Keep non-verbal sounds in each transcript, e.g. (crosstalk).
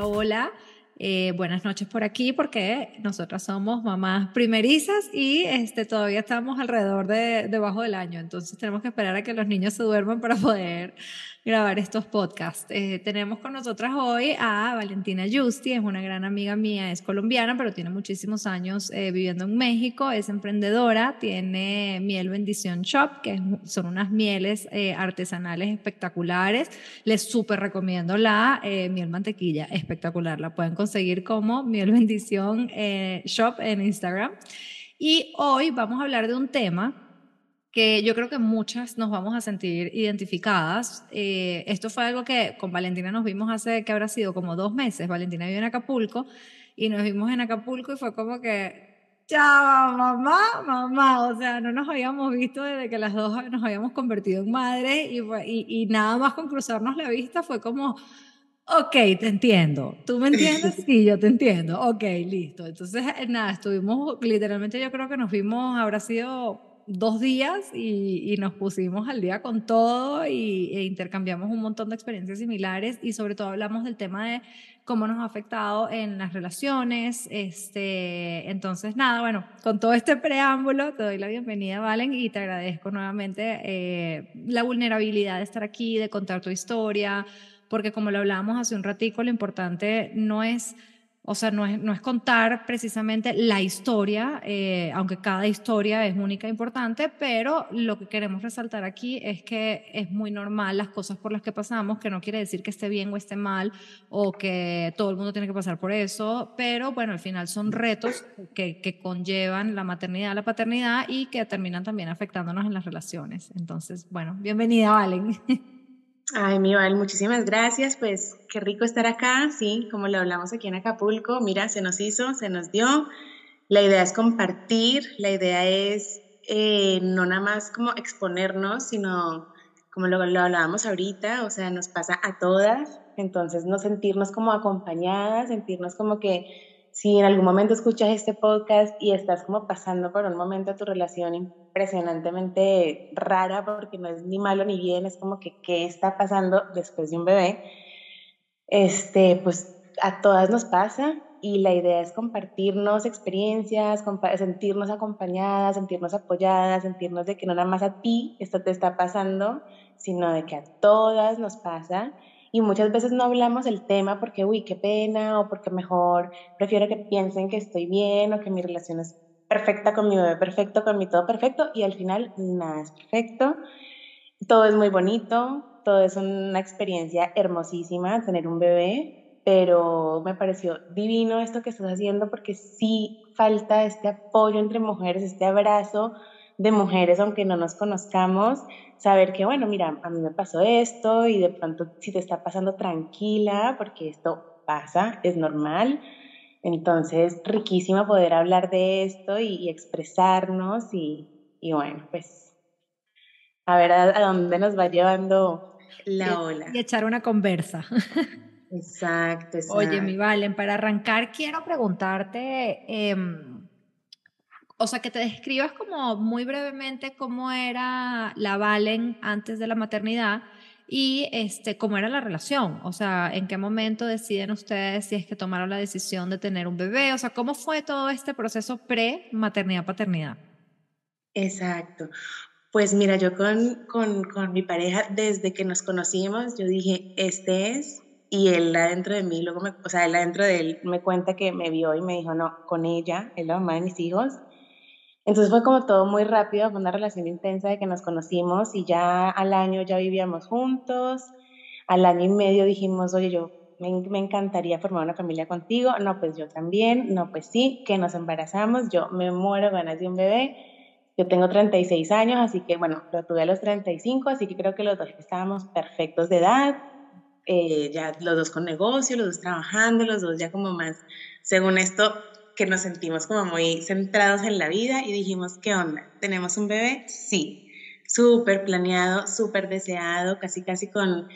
Hola. Eh, buenas noches por aquí porque nosotras somos mamás primerizas y este, todavía estamos alrededor de debajo del año, entonces tenemos que esperar a que los niños se duerman para poder grabar estos podcasts. Eh, tenemos con nosotras hoy a Valentina Justi, es una gran amiga mía, es colombiana, pero tiene muchísimos años eh, viviendo en México, es emprendedora, tiene Miel Bendición Shop, que son unas mieles eh, artesanales espectaculares. Les súper recomiendo la miel mantequilla, espectacular, la pueden conseguir como Miel Bendición Shop en Instagram. Y hoy vamos a hablar de un tema que yo creo que muchas nos vamos a sentir identificadas. Eh, esto fue algo que con Valentina nos vimos hace que habrá sido como dos meses. Valentina vive en Acapulco y nos vimos en Acapulco y fue como que, chao, mamá, mamá. O sea, no nos habíamos visto desde que las dos nos habíamos convertido en madres y, y, y nada más con cruzarnos la vista fue como, ok, te entiendo. ¿Tú me entiendes? (laughs) Sí, yo te entiendo. Ok, listo. Entonces, nada, estuvimos, literalmente yo creo que nos vimos, habrá sido dos días y, nos pusimos al día con todo y, e intercambiamos un montón de experiencias similares y sobre todo hablamos del tema de cómo nos ha afectado en las relaciones. Este, entonces, nada, bueno, con todo este preámbulo te doy la bienvenida, Valen, y te agradezco nuevamente eh, la vulnerabilidad de estar aquí, de contar tu historia, porque como lo hablábamos hace un ratico, lo importante no es o sea, no es, no es contar precisamente la historia, eh, aunque cada historia es única e importante, pero lo que queremos resaltar aquí es que es muy normal las cosas por las que pasamos, que no quiere decir que esté bien o esté mal, o que todo el mundo tiene que pasar por eso, pero bueno, al final son retos que, que conllevan la maternidad, la paternidad y que terminan también afectándonos en las relaciones. Entonces, bueno, bienvenida, Valen. (laughs) Ay, mi Val, muchísimas gracias. Pues qué rico estar acá, sí, como lo hablamos aquí en Acapulco. Mira, se nos hizo, se nos dio. La idea es compartir, la idea es eh, no nada más como exponernos, sino como lo, lo hablábamos ahorita, o sea, nos pasa a todas, entonces no sentirnos como acompañadas, sentirnos como que si en algún momento escuchas este podcast y estás como pasando por un momento tu relación impresionantemente rara, porque no es ni malo ni bien, es como que qué está pasando después de un bebé, este, pues a todas nos pasa y la idea es compartirnos experiencias, sentirnos acompañadas, sentirnos apoyadas, sentirnos de que no nada más a ti esto te está pasando, sino de que a todas nos pasa y muchas veces no hablamos el tema porque, uy, qué pena, o porque mejor prefiero que piensen que estoy bien o que mi relación es perfecta con mi bebé perfecto, con mi todo perfecto, y al final nada es perfecto. Todo es muy bonito, todo es una experiencia hermosísima tener un bebé, pero me pareció divino esto que estás haciendo porque sí falta este apoyo entre mujeres, este abrazo de mujeres, aunque no nos conozcamos, saber que, bueno, mira, a mí me pasó esto y de pronto si te está pasando tranquila, porque esto pasa, es normal. Entonces, riquísimo poder hablar de esto y, expresarnos y, y, bueno, pues a ver a, dónde nos va llevando la ola. Y echar una conversa. Exacto, exacto. Oye, mi Valen, para arrancar quiero preguntarte, eh, o sea, que te describas como muy brevemente cómo era la Valen antes de la maternidad y este, cómo era la relación. O sea, en qué momento deciden ustedes si es que tomaron la decisión de tener un bebé. O sea, cómo fue todo este proceso pre-maternidad-paternidad. Exacto. Pues mira, yo con, con, con, mi pareja, desde que nos conocimos, yo dije, este es, y él adentro de mí, luego me, o sea, él adentro de él me cuenta que me vio y me dijo, no, con ella, es la mamá de mis hijos, entonces fue como todo muy rápido, fue una relación intensa de que nos conocimos y ya al año ya vivíamos juntos. Al año y medio dijimos, oye, yo me, me, encantaría formar una familia contigo. No, pues yo también. No, pues sí, que nos embarazamos. Yo me muero ganas de un bebé. Yo tengo 36 años, así que bueno, lo tuve a los 35, así que creo que los dos estábamos perfectos de edad. Eh, ya los dos con negocio, los dos trabajando, los dos ya como más, según esto, que nos sentimos como muy centrados en la vida y dijimos, ¿qué onda? ¿Tenemos un bebé? Sí, súper planeado, súper deseado, casi casi con,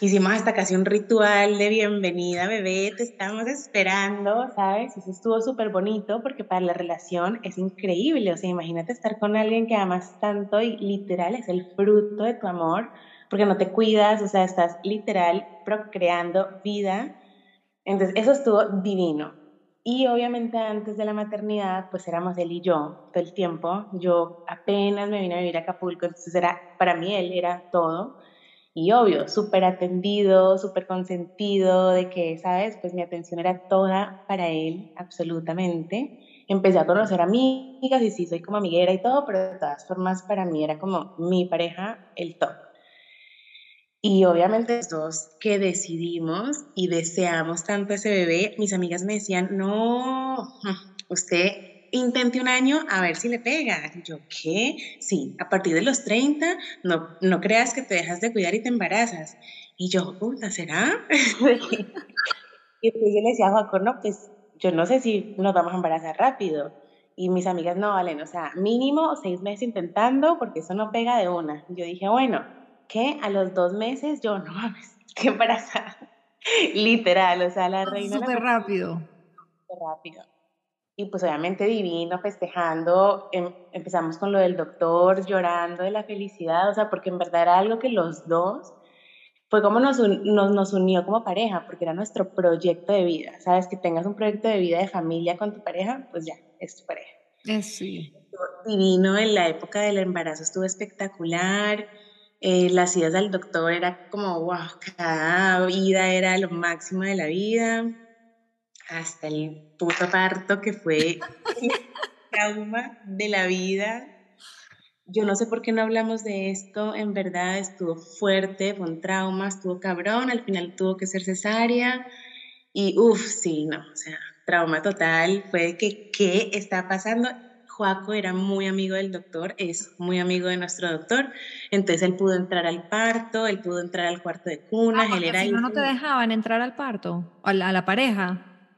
hicimos hasta casi un ritual de bienvenida, bebé, te estamos esperando, ¿sabes? Eso estuvo súper bonito porque para la relación es increíble, o sea, imagínate estar con alguien que amas tanto y literal es el fruto de tu amor, porque no te cuidas, o sea, estás literal procreando vida Entonces, eso estuvo divino. Y obviamente antes de la maternidad, pues éramos él y yo todo el tiempo. Yo apenas me vine a vivir a Acapulco, entonces era, para mí él era todo. Y obvio, súper atendido, súper consentido, de que, ¿sabes? Pues mi atención era toda para él, absolutamente. Empecé a conocer amigas y sí, soy como amiguera y todo, pero de todas formas para mí era como mi pareja, el top. Y obviamente los dos que decidimos y deseamos tanto ese bebé, mis amigas me decían, no, usted intente un año a ver si le pega. Y yo, ¿qué? Sí, a partir de los 30, no, no creas que te dejas de cuidar y te embarazas. Y yo, puta, ¿será? (laughs) y después yo le decía a Juan, no, pues yo no sé si nos vamos a embarazar rápido. Y mis amigas, no, valen, o sea, mínimo seis meses intentando porque eso no pega de una. Yo dije, bueno, que a los dos meses yo, (laughs) no mames, qué embarazada. Literal, o sea, la reina. Súper rápido. Súper rápido. Y pues obviamente divino, festejando. Em, empezamos con lo del doctor, llorando de la felicidad, o sea, porque en verdad era algo que los dos fue como nos, nos, nos, unió como pareja, porque era nuestro proyecto de vida. Sabes, que tengas un proyecto de vida de familia con tu pareja, pues ya, es tu pareja. Es sí. Divino en la época del embarazo, estuvo espectacular. Eh, las idas al doctor era como, wow, cada vida era lo máximo de la vida, hasta el puto parto que fue (laughs) trauma de la vida. Yo no sé por qué no hablamos de esto, en verdad estuvo fuerte, fue un trauma, estuvo cabrón, al final tuvo que ser cesárea y uff, sí, no, o sea, trauma total, fue que, ¿qué está pasando? Joaco era muy amigo del doctor, es muy amigo de nuestro doctor, entonces él pudo entrar al parto, él pudo entrar al cuarto de cunas, ah, él era... Si no, no te dejaban entrar al parto, a la, pareja.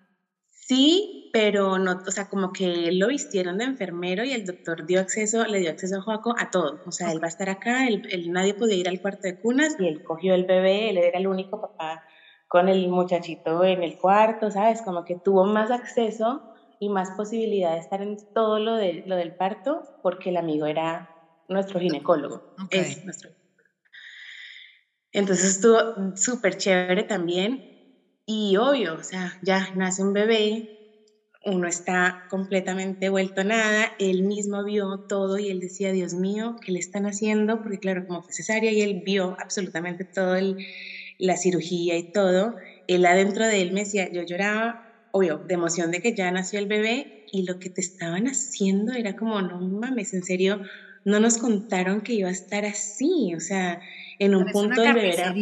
Sí, pero no, o sea, como que él lo vistieron de enfermero y el doctor dio acceso, le dio acceso a Joaco a todo. O sea, él va a estar acá, él, nadie podía ir al cuarto de cunas y él cogió el bebé, él era el único papá con el muchachito en el cuarto, ¿sabes? Como que tuvo más acceso y más posibilidad de estar en todo lo, de, lo del parto porque el amigo era nuestro ginecólogo. Es nuestro. Entonces estuvo súper chévere también. Y obvio, o sea, ya nace un bebé, uno está completamente vuelto nada, él mismo vio todo y él decía, Dios mío, ¿qué le están haciendo? Porque claro, como fue cesárea y él vio absolutamente todo la cirugía y todo, él adentro de él me decía, yo lloraba obvio, de emoción de que ya nació el bebé y lo que te estaban haciendo era como, no mames, en serio, no nos contaron que iba a estar así, o sea, en un punto del bebé era...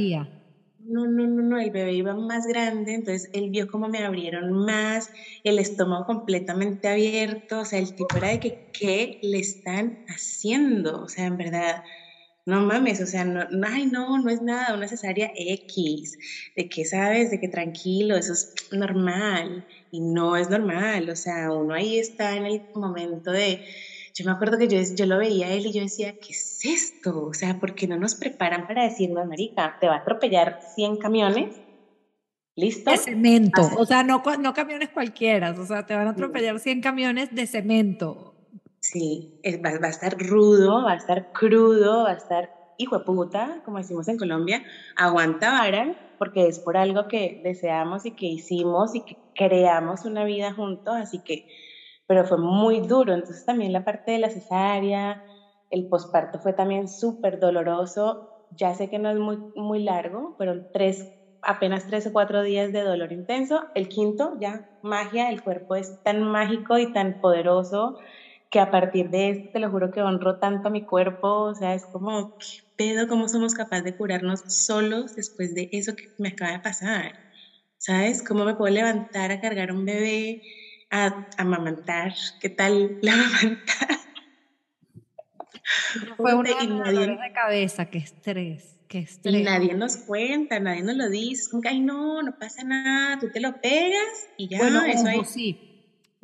No, no, no, no, el bebé iba más grande, entonces él vio cómo me abrieron más, el estómago completamente abierto, o sea, el tipo era de que, ¿qué le están haciendo? O sea, en verdad, no mames, o sea, no, ay, no, no es nada, una cesárea X, de que sabes, de que tranquilo, eso es normal, y no es normal, o sea, uno ahí está en el momento de, yo me acuerdo que yo, yo lo veía a él y yo decía, ¿qué es esto? O sea, ¿por qué no nos preparan para decirnos, marica, te va a atropellar 100 camiones? ¿Listo? De cemento, o sea, no, no camiones cualquiera, o sea, te van a atropellar 100 camiones de cemento. Sí, va, a estar rudo, va a estar crudo, va a estar hijo de puta, como decimos en Colombia, aguanta vara, porque es por algo que deseamos y que hicimos y que creamos una vida juntos, así que, pero fue muy duro. Entonces también la parte de la cesárea, el posparto fue también súper doloroso. Ya sé que no es muy, muy largo, pero tres, apenas tres o cuatro días de dolor intenso. El quinto, ya, magia, el cuerpo es tan mágico y tan poderoso que a partir de esto, te lo juro que honro tanto a mi cuerpo, o sea, es como, ¿qué pedo? ¿Cómo somos capaces de curarnos solos después de eso que me acaba de pasar? ¿Sabes? ¿Cómo me puedo levantar a cargar un bebé, a, amamantar? ¿Qué tal (laughs) la amamantar? Fue una nadie, de cabeza, qué estrés, qué estrés. Y nadie nos cuenta, nadie nos lo dice, como que, ay, no, no pasa nada, tú te lo pegas y ya, bueno, eso ahí. sí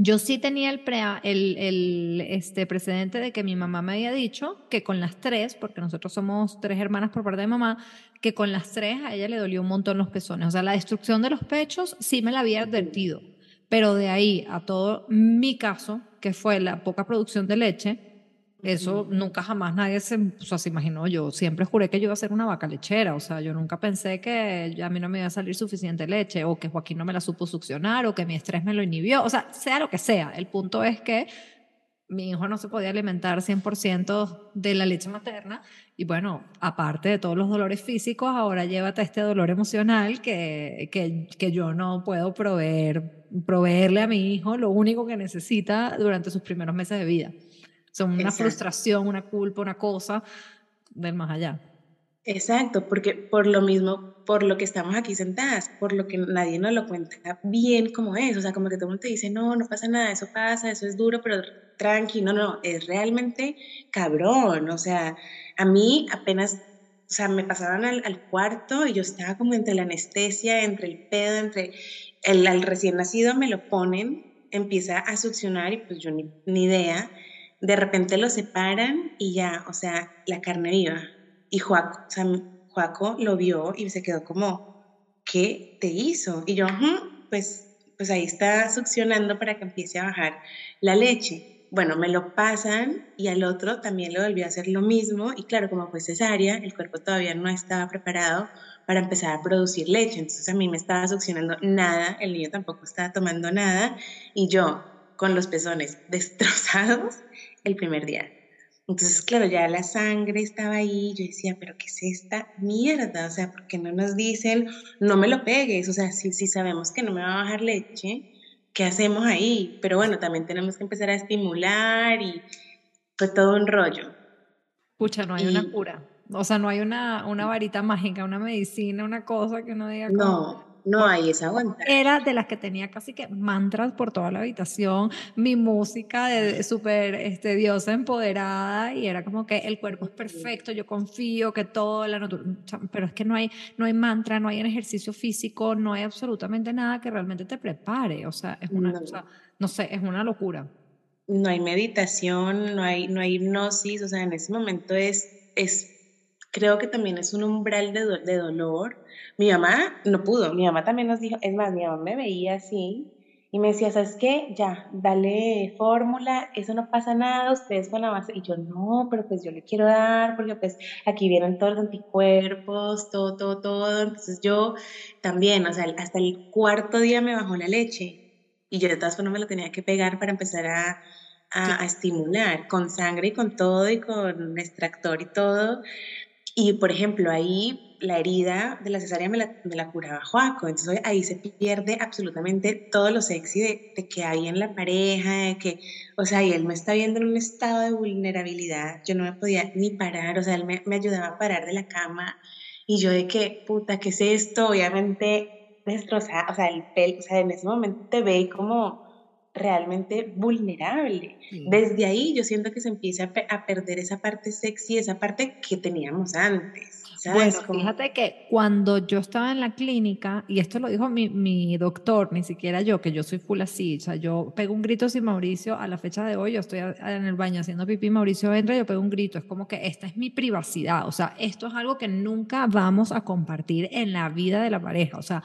yo sí tenía el, el, el, este, precedente de que mi mamá me había dicho que con las tres, porque nosotros somos tres hermanas por parte de mamá, que con las tres a ella le dolió un montón los pezones. O sea, la destrucción de los pechos sí me la había advertido, pero de ahí a todo mi caso, que fue la poca producción de leche, Eso nunca jamás nadie se, o sea, se imaginó. Yo siempre juré que yo iba a ser una vaca lechera. O sea, yo nunca pensé que a mí no me iba a salir suficiente leche o que Joaquín no me la supo succionar o que mi estrés me lo inhibió. O sea, sea lo que sea. El punto es que mi hijo no se podía alimentar 100% de la leche materna y bueno, aparte de todos los dolores físicos, ahora llévate este dolor emocional que, que, que yo no puedo proveer, proveerle a mi hijo lo único que necesita durante sus primeros meses de vida. Son una frustración, una culpa, una cosa del más allá. Exacto, porque por lo mismo, por lo que estamos aquí sentadas, por lo que nadie nos lo cuenta bien como es, o sea, como que todo el mundo te dice, no, no pasa nada, eso pasa, eso es duro, pero tranqui, no, no, es realmente cabrón, o sea, a mí apenas, o sea, me pasaban al, cuarto y yo estaba como entre la anestesia, entre el pedo, entre el, al recién nacido me lo ponen, empieza a succionar y pues yo ni, ni idea, de repente lo separan y ya, o sea, la carne viva. Y Joaco, o lo vio y se quedó como, ¿qué te hizo? Y yo, pues, pues ahí está succionando para que empiece a bajar la leche. Bueno, me lo pasan y al otro también lo volvió a hacer lo mismo y claro, como fue cesárea, el cuerpo todavía no estaba preparado para empezar a producir leche. Entonces a mí me estaba succionando nada, el niño tampoco estaba tomando nada y yo con los pezones destrozados el primer día. Entonces, claro, ya la sangre estaba ahí, yo decía, pero ¿qué es esta mierda? O sea, ¿por qué no nos dicen, no me lo pegues? O sea, si, si sabemos que no me va a bajar leche, ¿qué hacemos ahí? Pero bueno, también tenemos que empezar a estimular y fue todo un rollo. Pucha, no hay una cura. O sea, no hay una, una varita mágica, una medicina, una cosa que uno diga. No, no hay esa aguanta. Era de las que tenía casi que mantras por toda la habitación, mi música de súper este, diosa empoderada y era como que el cuerpo es perfecto, yo confío que todo la pero es que no hay, no hay mantra, no hay ejercicio físico, no hay absolutamente nada que realmente te prepare, o sea, es una, no. sé, es una locura. No hay meditación, no hay, no hay hipnosis, o sea, en ese momento es, es creo que también es un umbral de, de dolor mi mamá no pudo, mi mamá también nos dijo, es más, mi mamá me veía así y me decía, ¿sabes qué? Ya, dale fórmula, eso no pasa nada, ustedes con la base. Y yo, no, pero pues yo le quiero dar, porque pues aquí vienen todos los anticuerpos, todo, todo, todo. Entonces yo también, o sea, hasta el cuarto día me bajó la leche. Y yo de todas formas me lo tenía que pegar para empezar a, a, a estimular con sangre y con todo y con extractor y todo. Y por ejemplo, ahí la herida de la cesárea me la, me la curaba Joaco, entonces ahí se pierde absolutamente todo lo sexy de, de, que hay en la pareja, de que, o sea, y él me está viendo en un estado de vulnerabilidad, yo no me podía ni parar, o sea, él me, me ayudaba a parar de la cama. Y yo de que, puta, ¿qué es esto? Obviamente destrozada, o sea, el pelo, o sea, en ese momento te ve como realmente vulnerable. Desde ahí yo siento que se empieza a, a perder esa parte sexy, esa parte que teníamos antes. Bueno, fíjate que cuando yo estaba en la clínica, y esto lo dijo mi, mi, doctor, ni siquiera yo, que yo soy full así, o sea, yo pego un grito sin Mauricio a la fecha de hoy, yo estoy en el baño haciendo pipí, Mauricio entra, yo pego un grito, es como que esta es mi privacidad, o sea, esto es algo que nunca vamos a compartir en la vida de la pareja, o sea,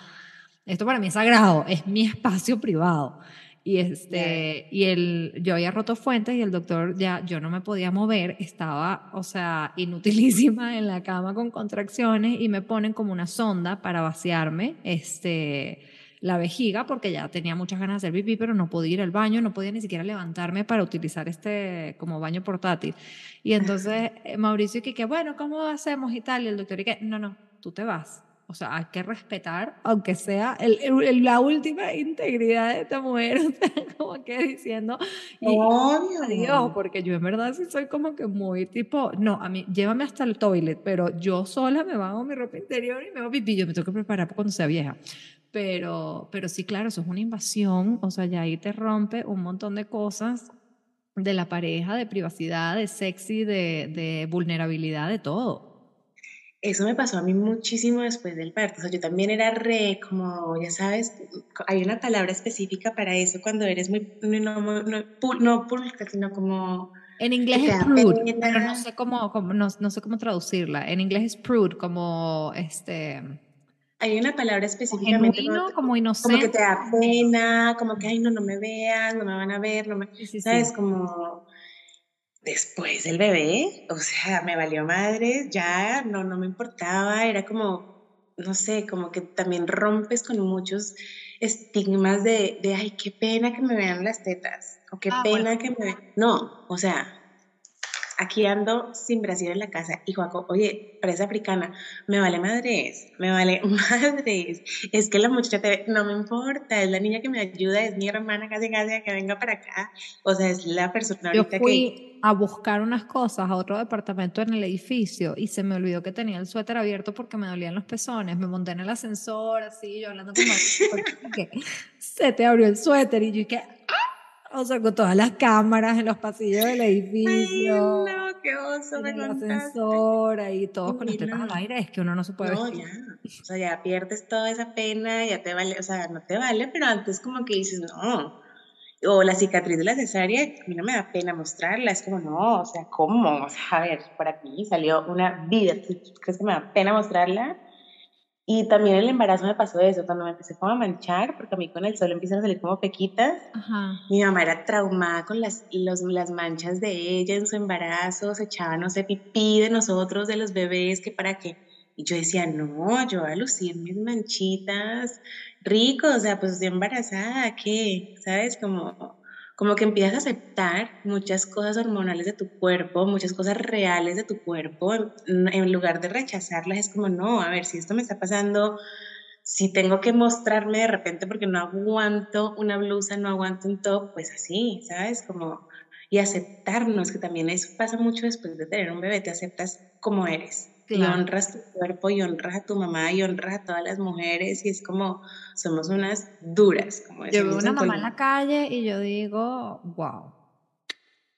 esto para mí es sagrado, es mi espacio privado. Y, este, y el, yo había roto fuentes y el doctor ya, yo no me podía mover, estaba, o sea, inutilísima en la cama con contracciones y me ponen como una sonda para vaciarme este, la vejiga porque ya tenía muchas ganas de hacer pipí, pero no podía ir al baño, no podía ni siquiera levantarme para utilizar este como baño portátil. Y entonces eh, Mauricio que, que bueno, ¿cómo hacemos y tal? Y el doctor y que, no, no, tú te vas o sea, hay que respetar, aunque sea el, la última integridad de esta mujer, (laughs) como que diciendo, Dios, porque yo en verdad sí soy como que muy tipo, no, a mí, llévame hasta el toilet, pero yo sola me bajo mi ropa interior y me hago pipí, yo me tengo que preparar cuando sea vieja. Pero, pero sí, claro, eso es una invasión, o sea, ya ahí te rompe un montón de cosas de la pareja, de privacidad, de sexy, de, de vulnerabilidad, de todo. Eso me pasó a mí muchísimo después del parto. O sea, yo también era re, como, ya sabes, hay una palabra específica para eso cuando eres muy, no, no, no pública, sino como... En inglés es prude, pero no sé cómo, no, no, sé cómo traducirla. En inglés es prude, como este... Hay una palabra específicamente como, como inocente. Como que te da pena, como que, ay, no, no me veas, no me van a ver, no me... Sí, sí, ¿Sabes? Como después del bebé, o sea, me valió madre, ya no, no me importaba, era como, no sé, como que también rompes con muchos estigmas de, de ay, qué pena que me vean las tetas, o qué ah, pena que me... No, o sea, aquí ando sin Brasil en la casa. Y Juaco, oye, presa africana, me vale madres, me vale (laughs) madres. Es que la muchacha te no me importa, es la niña que me ayuda, es mi hermana casi casi que venga para acá. O sea, es la persona Yo fui a buscar unas cosas a otro departamento en el edificio y se me olvidó que tenía el suéter abierto porque me dolían los pezones. Me monté en el ascensor, así, yo hablando con que se te abrió el suéter y yo dije, o sea, con todas las cámaras en los pasillos del edificio. Ay, no, qué oso, me ascensor, ahí todos con el al aire, es que uno no se puede No, ya, o sea, ya pierdes toda esa pena, ya te vale, o sea, no te vale, pero antes como que dices, no, o la cicatriz de la cesárea, a mí no me da pena mostrarla, es como, no, o sea, ¿cómo? O sea, a ver, por aquí salió una vida, ¿crees que me da pena mostrarla? Y también el embarazo me pasó eso, cuando me empecé como a manchar, porque a mí con el sol empiezan a salir como pequitas. Mi mamá era traumada con las, los, las manchas de ella en su embarazo, se echaba, no sé, pipí de nosotros, de los bebés, que para qué. Y yo decía, no, yo voy a lucir mis manchitas rico, o sea, pues estoy embarazada, ¿qué? ¿Sabes? Como como que empiezas a aceptar muchas cosas hormonales de tu cuerpo, muchas cosas reales de tu cuerpo, en, lugar de rechazarlas, es como, no, a ver, si esto me está pasando, si tengo que mostrarme de repente porque no aguanto una blusa, no aguanto un top, pues así, ¿sabes? Como, y aceptarnos, que también eso pasa mucho después de tener un bebé, te aceptas como eres. Y honras tu cuerpo y honras a tu mamá y honras a todas las mujeres y es como, somos unas duras. Como yo veo una mamá en la calle y yo digo, wow.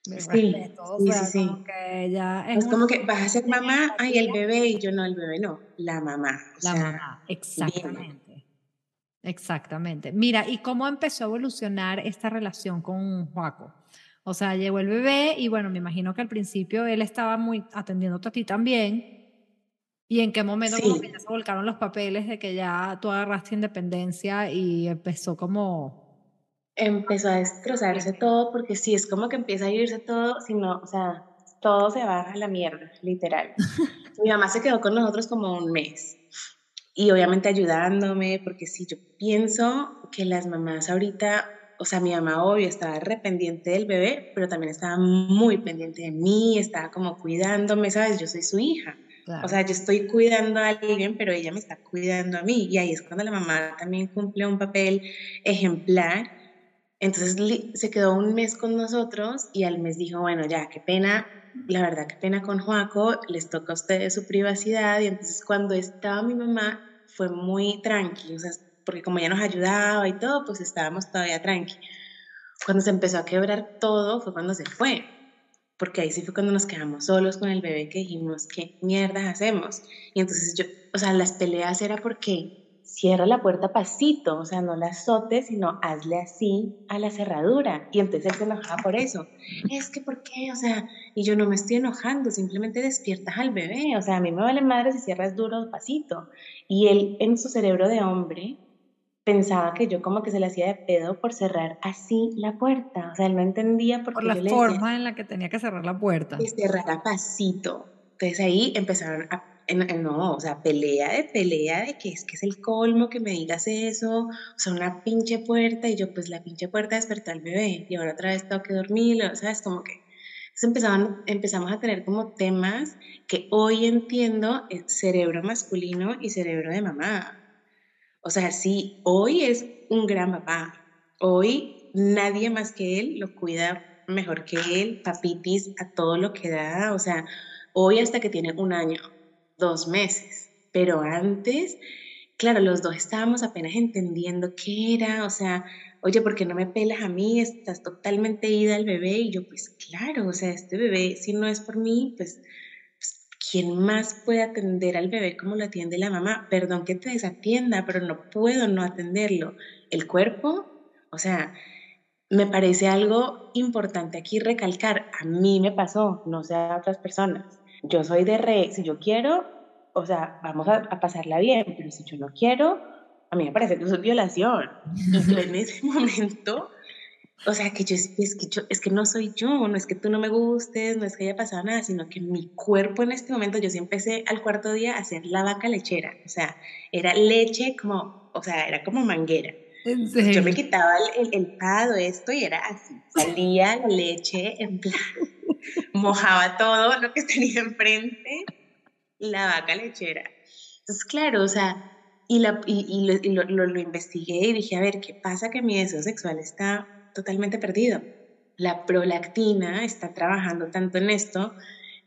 Sí, sí, sí, Como que es, como que vas a ser mamá, ay, el bebé, y yo no, el bebé no, la mamá. la mamá, exactamente. Exactamente. Mira, ¿y cómo empezó a evolucionar esta relación con Juaco? O sea, llegó el bebé y bueno, me imagino que al principio él estaba muy atendiéndote a ti también, ¿Y en qué momento como que ya se volcaron los papeles de que ya tú agarraste independencia y empezó como... Empezó a destrozarse todo porque sí, es como que empieza a irse todo, sino, o sea, todo se va a la mierda, literal. (laughs) Mi mamá se quedó con nosotros como un mes y obviamente ayudándome porque sí, yo pienso que las mamás ahorita, o sea, mi mamá obvio estaba rependiente del bebé, pero también estaba muy pendiente de mí, estaba como cuidándome, ¿sabes? Yo soy su hija. O sea, yo estoy cuidando a alguien, pero ella me está cuidando a mí. Y ahí es cuando la mamá también cumple un papel ejemplar. Entonces se quedó un mes con nosotros y al mes dijo, bueno, ya, qué pena, la verdad, qué pena con Joaco, les toca a ustedes su privacidad. Y entonces cuando estaba mi mamá fue muy tranqui, o sea, porque como ella nos ayudaba y todo, pues estábamos todavía tranqui. Cuando se empezó a quebrar todo fue cuando se fue porque ahí sí fue cuando nos quedamos solos con el bebé que dijimos, ¿qué mierda hacemos? Y entonces yo, o sea, las peleas era porque cierra la puerta pasito, o sea, no la azotes, sino hazle así a la cerradura. Y entonces él se enojaba por eso. Es que, ¿por qué? O sea, y yo no me estoy enojando, simplemente despiertas al bebé. O sea, a mí me vale madre si cierras duro pasito. Y él en su cerebro de hombre pensaba que yo como que se le hacía de pedo por cerrar así la puerta. O sea, él no entendía por, por la forma en la que tenía que cerrar la puerta. Que cerrara pasito. Entonces ahí empezaron a, no, o sea, pelea de pelea de que es que es el colmo que me digas eso, o sea, una pinche puerta y yo pues la pinche puerta despertó al bebé y ahora otra vez tengo que dormir, o sea, es como que empezaban, empezamos a tener como temas que hoy entiendo el cerebro masculino y cerebro de mamá. O sea, sí, hoy es un gran papá. Hoy nadie más que él lo cuida mejor que él, papitis a todo lo que da. O sea, hoy hasta que tiene un año, dos meses. Pero antes, claro, los dos estábamos apenas entendiendo qué era. O sea, oye, ¿por qué no me pelas a mí? Estás totalmente ida al bebé. Y yo, pues claro, o sea, este bebé, si no es por mí, pues ¿quién más puede atender al bebé como lo atiende la mamá? Perdón que te desatienda, pero no puedo no atenderlo. El cuerpo, o sea, me parece algo importante aquí recalcar. A mí me pasó, no sé a otras personas. Yo soy de re, si yo quiero, o sea, vamos a, pasarla bien, pero si yo no quiero, a mí me parece que eso es violación. Y yo en (laughs) ese momento o sea, que yo es, que yo, es que no soy yo, no es que tú no me gustes, no es que haya pasado nada, sino que mi cuerpo en este momento, yo sí empecé al cuarto día a hacer la vaca lechera, o sea, era leche como, o sea, era como manguera. Yo me quitaba el, el, pado, esto, y era así, salía la leche en plan, (laughs) mojaba todo lo que tenía enfrente, la vaca lechera. Entonces, claro, o sea, y, la, y, lo, lo, lo, investigué y dije, a ver, ¿qué pasa que mi deseo sexual está totalmente perdido. La prolactina está trabajando tanto en esto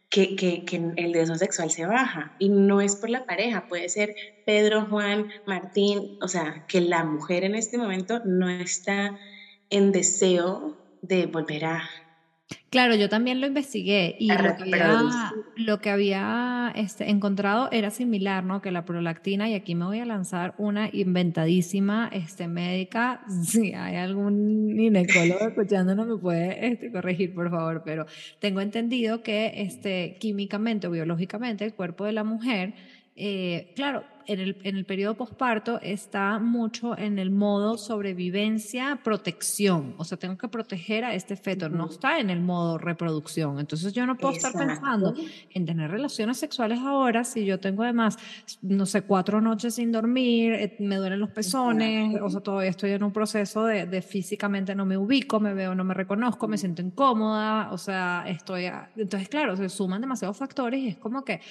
que, que, el deseo sexual se baja. Y no es por la pareja, puede ser Pedro, Juan, Martín, o sea, que la mujer en este momento no está en deseo de volver a Claro, yo también lo investigué y lo que había, este, encontrado era similar, ¿no? Que la prolactina, y aquí me voy a lanzar una inventadísima este, médica, (laughs) si hay algún ginecólogo escuchándonos me puede este, corregir, por favor, pero tengo entendido que este, químicamente o biológicamente el cuerpo de la mujer eh, claro, en el, en el periodo posparto está mucho en el modo sobrevivencia, protección. O sea, tengo que proteger a este feto, no está en el modo reproducción. Entonces yo no puedo estar pensando en tener relaciones sexuales ahora si yo tengo además, no sé, cuatro noches sin dormir, eh, me duelen los pezones, o sea, todavía estoy en un proceso de, de, físicamente no me ubico, me veo, no me reconozco, me siento incómoda, o sea, estoy... Entonces, claro, se suman demasiados factores y es como que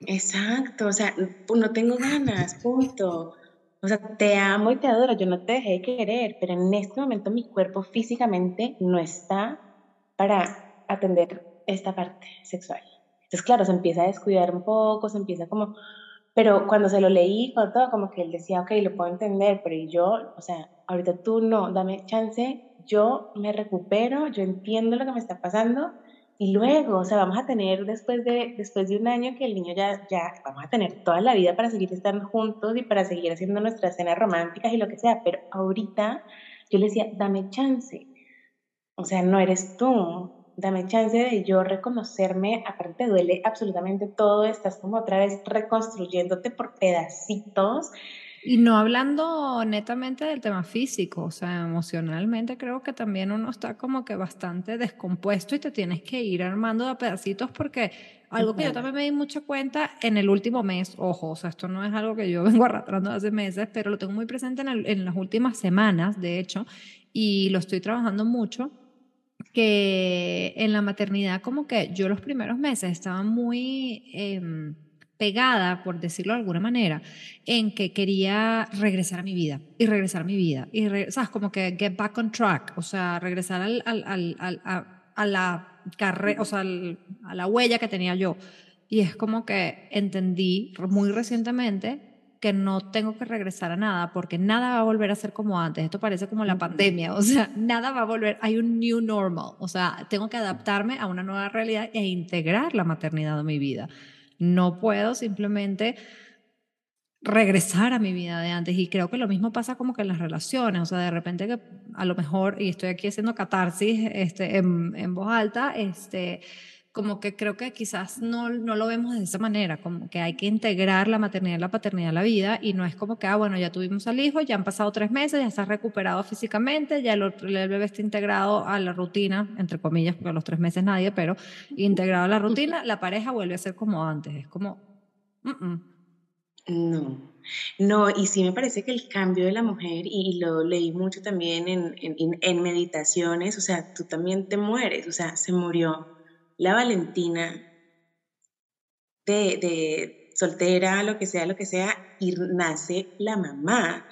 Exacto, o sea, no tengo ganas, punto. O sea, te amo y te adoro, yo no te dejé de querer, pero en este momento mi cuerpo físicamente no está para atender esta parte sexual. Entonces, claro, se empieza a descuidar un poco, se empieza como, pero cuando se lo leí, con todo, como que él decía, ok, lo puedo entender, pero yo, o sea, ahorita tú no, dame chance, yo me recupero, yo entiendo lo que me está pasando y luego, o sea, vamos a tener después de, después de un año que el niño ya, ya, vamos a tener toda la vida para seguir estando juntos y para seguir haciendo nuestras cenas románticas y lo que sea, pero ahorita yo le decía, dame chance. O sea, no eres tú, dame chance de yo reconocerme, aparte te duele absolutamente todo, estás como otra vez reconstruyéndote por pedacitos y no hablando netamente del tema físico, o sea, emocionalmente creo que también uno está como que bastante descompuesto y te tienes que ir armando a pedacitos porque algo que yo también me di mucha cuenta en el último mes, ojo, o sea, esto no es algo que yo (laughs) vengo arrastrando hace meses, pero lo tengo muy presente en, en las últimas semanas, de hecho, y lo estoy trabajando mucho que en la maternidad como que yo los primeros meses estaba muy... Eh, pegada, por decirlo de alguna manera, en que quería regresar a mi vida y regresar a mi vida. Y, ¿sabes? Como que get back on track, o sea, regresar al, al, al, a, a, la carrera, o sea, a la huella que tenía yo. Y es como que entendí muy recientemente que no tengo que regresar a nada porque nada va a volver a ser como antes. Esto parece como la pandemia, o sea, nada va a volver, hay un new normal, o sea, tengo que adaptarme a una nueva realidad e integrar la maternidad en mi vida. No puedo simplemente regresar a mi vida de antes. Y creo que lo mismo pasa como que en las relaciones. O sea, de repente que a lo mejor, y estoy aquí haciendo catarsis este, en, en voz alta, este, como que creo que quizás no, no lo vemos de esa manera, como que hay que integrar la maternidad y la paternidad a la vida y no es como que, ah, bueno, ya tuvimos al hijo, ya han pasado tres meses, ya estás recuperado físicamente, ya el, el bebé está integrado a la rutina, entre comillas, porque a los tres meses nadie, pero integrado a la rutina, la pareja vuelve a ser como antes, es como... No, no, y sí me parece que el cambio de la mujer, y lo leí mucho también en, en, en meditaciones, o sea, tú también te mueres, o sea, se murió la Valentina de, soltera, lo que sea, lo que sea, y nace la mamá.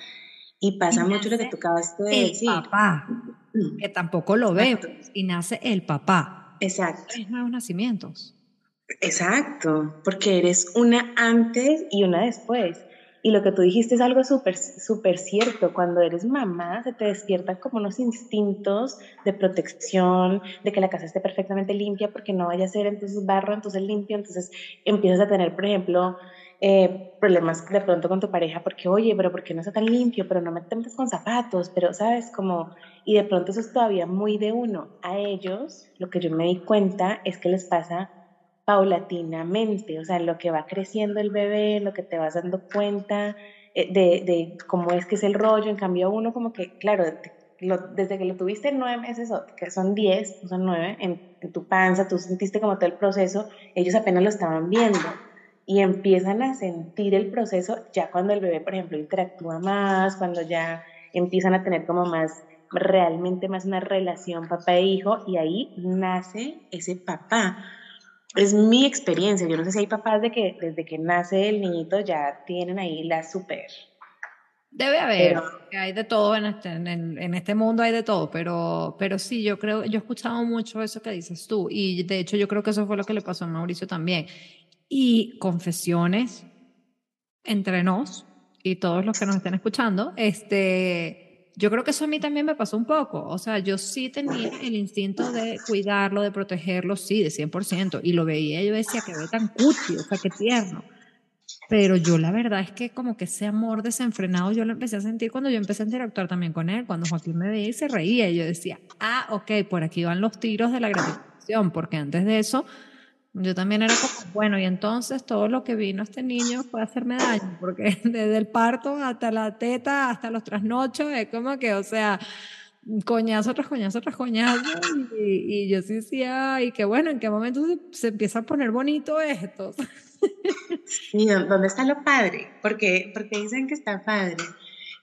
Y pasa mucho lo que tú acabas de el decir. papá, mm. que tampoco lo vemos, y nace el papá. Exacto. Tres nuevos nacimientos. Exacto, porque eres una antes y una después. Y lo que tú dijiste es algo súper, súper cierto. Cuando eres mamá, se te despiertan como unos instintos de protección, de que la casa esté perfectamente limpia, porque no vaya a ser entonces barro, entonces limpio. Entonces empiezas a tener, por ejemplo, eh, problemas de pronto con tu pareja, porque, oye, pero ¿por qué no está tan limpio? Pero no me metes con zapatos, pero, ¿sabes? Como, y de pronto eso es todavía muy de uno. A ellos, lo que yo me di cuenta es que les pasa paulatinamente, o sea, lo que va creciendo el bebé, lo que te vas dando cuenta eh, de, de, cómo es que es el rollo, en cambio uno como que, claro, desde que lo tuviste nueve meses, que son diez, son nueve, en, en, tu panza, tú sentiste como todo el proceso, ellos apenas lo estaban viendo y empiezan a sentir el proceso ya cuando el bebé, por ejemplo, interactúa más, cuando ya empiezan a tener como más, realmente más una relación papá e hijo y ahí nace ese papá. Es mi experiencia, yo no sé si hay papás de que desde que nace el niñito ya tienen ahí la super Debe haber, hay de todo en este, en, este mundo, hay de todo, pero, pero sí, yo creo, yo he escuchado mucho eso que dices tú y de hecho yo creo que eso fue lo que le pasó a Mauricio también. Y confesiones entre nos y todos los que nos estén escuchando, este, yo creo que eso a mí también me pasó un poco, o sea, yo sí tenía el instinto de cuidarlo, de protegerlo, sí, de 100%, y lo veía, yo decía que ve tan cuchi, o sea, qué tierno pero yo la verdad es que como que ese amor desenfrenado yo lo empecé a sentir cuando yo empecé a interactuar también con él, cuando Joaquín me veía y se reía y yo decía, ah, ok, por aquí van los tiros de la gratificación, porque antes de eso yo también era como, bueno, y entonces todo lo que vino este niño fue hacerme daño, porque (laughs) desde el parto hasta la teta, hasta los trasnochos, es como que, o sea, coñazo tras coñazo tras coñazo, y, y yo sí decía, y que bueno, ¿en qué momento se, se empieza a poner bonito esto? Sí, ¿dónde está lo padre? Porque, porque dicen que está padre.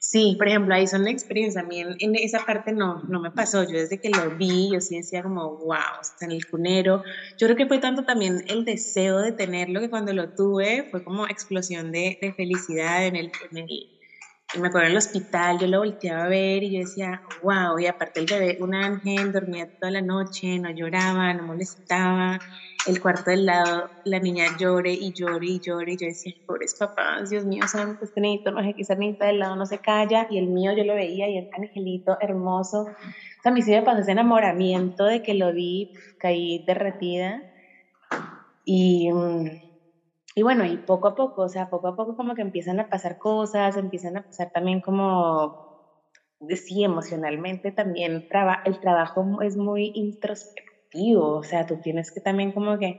Sí, por ejemplo, ahí son la experiencia. A mí en, esa parte no, no me pasó. Yo desde que lo vi, yo sí decía como, wow, está en el cunero. Yo creo que fue tanto también el deseo de tenerlo que cuando lo tuve fue como explosión de, de felicidad en el, en el me acuerdo en el hospital, yo lo volteaba a ver y yo decía, wow, y aparte el bebé, un ángel, dormía toda la noche, no lloraba, no molestaba, el cuarto del lado, la niña llore y llore y llore, y yo decía, pobres papás, Dios mío santo, este niñito, no sé qué, niñito del lado no se calla, y el mío yo lo veía y el angelito hermoso, o sea, a mí sí me pasó ese enamoramiento de que lo vi, caí derretida, y... Mm, y bueno, y poco a poco, o sea, poco a poco como que empiezan a pasar cosas, empiezan a pasar también como, sí, emocionalmente también el trabajo es muy introspectivo, o sea, tú tienes que también como que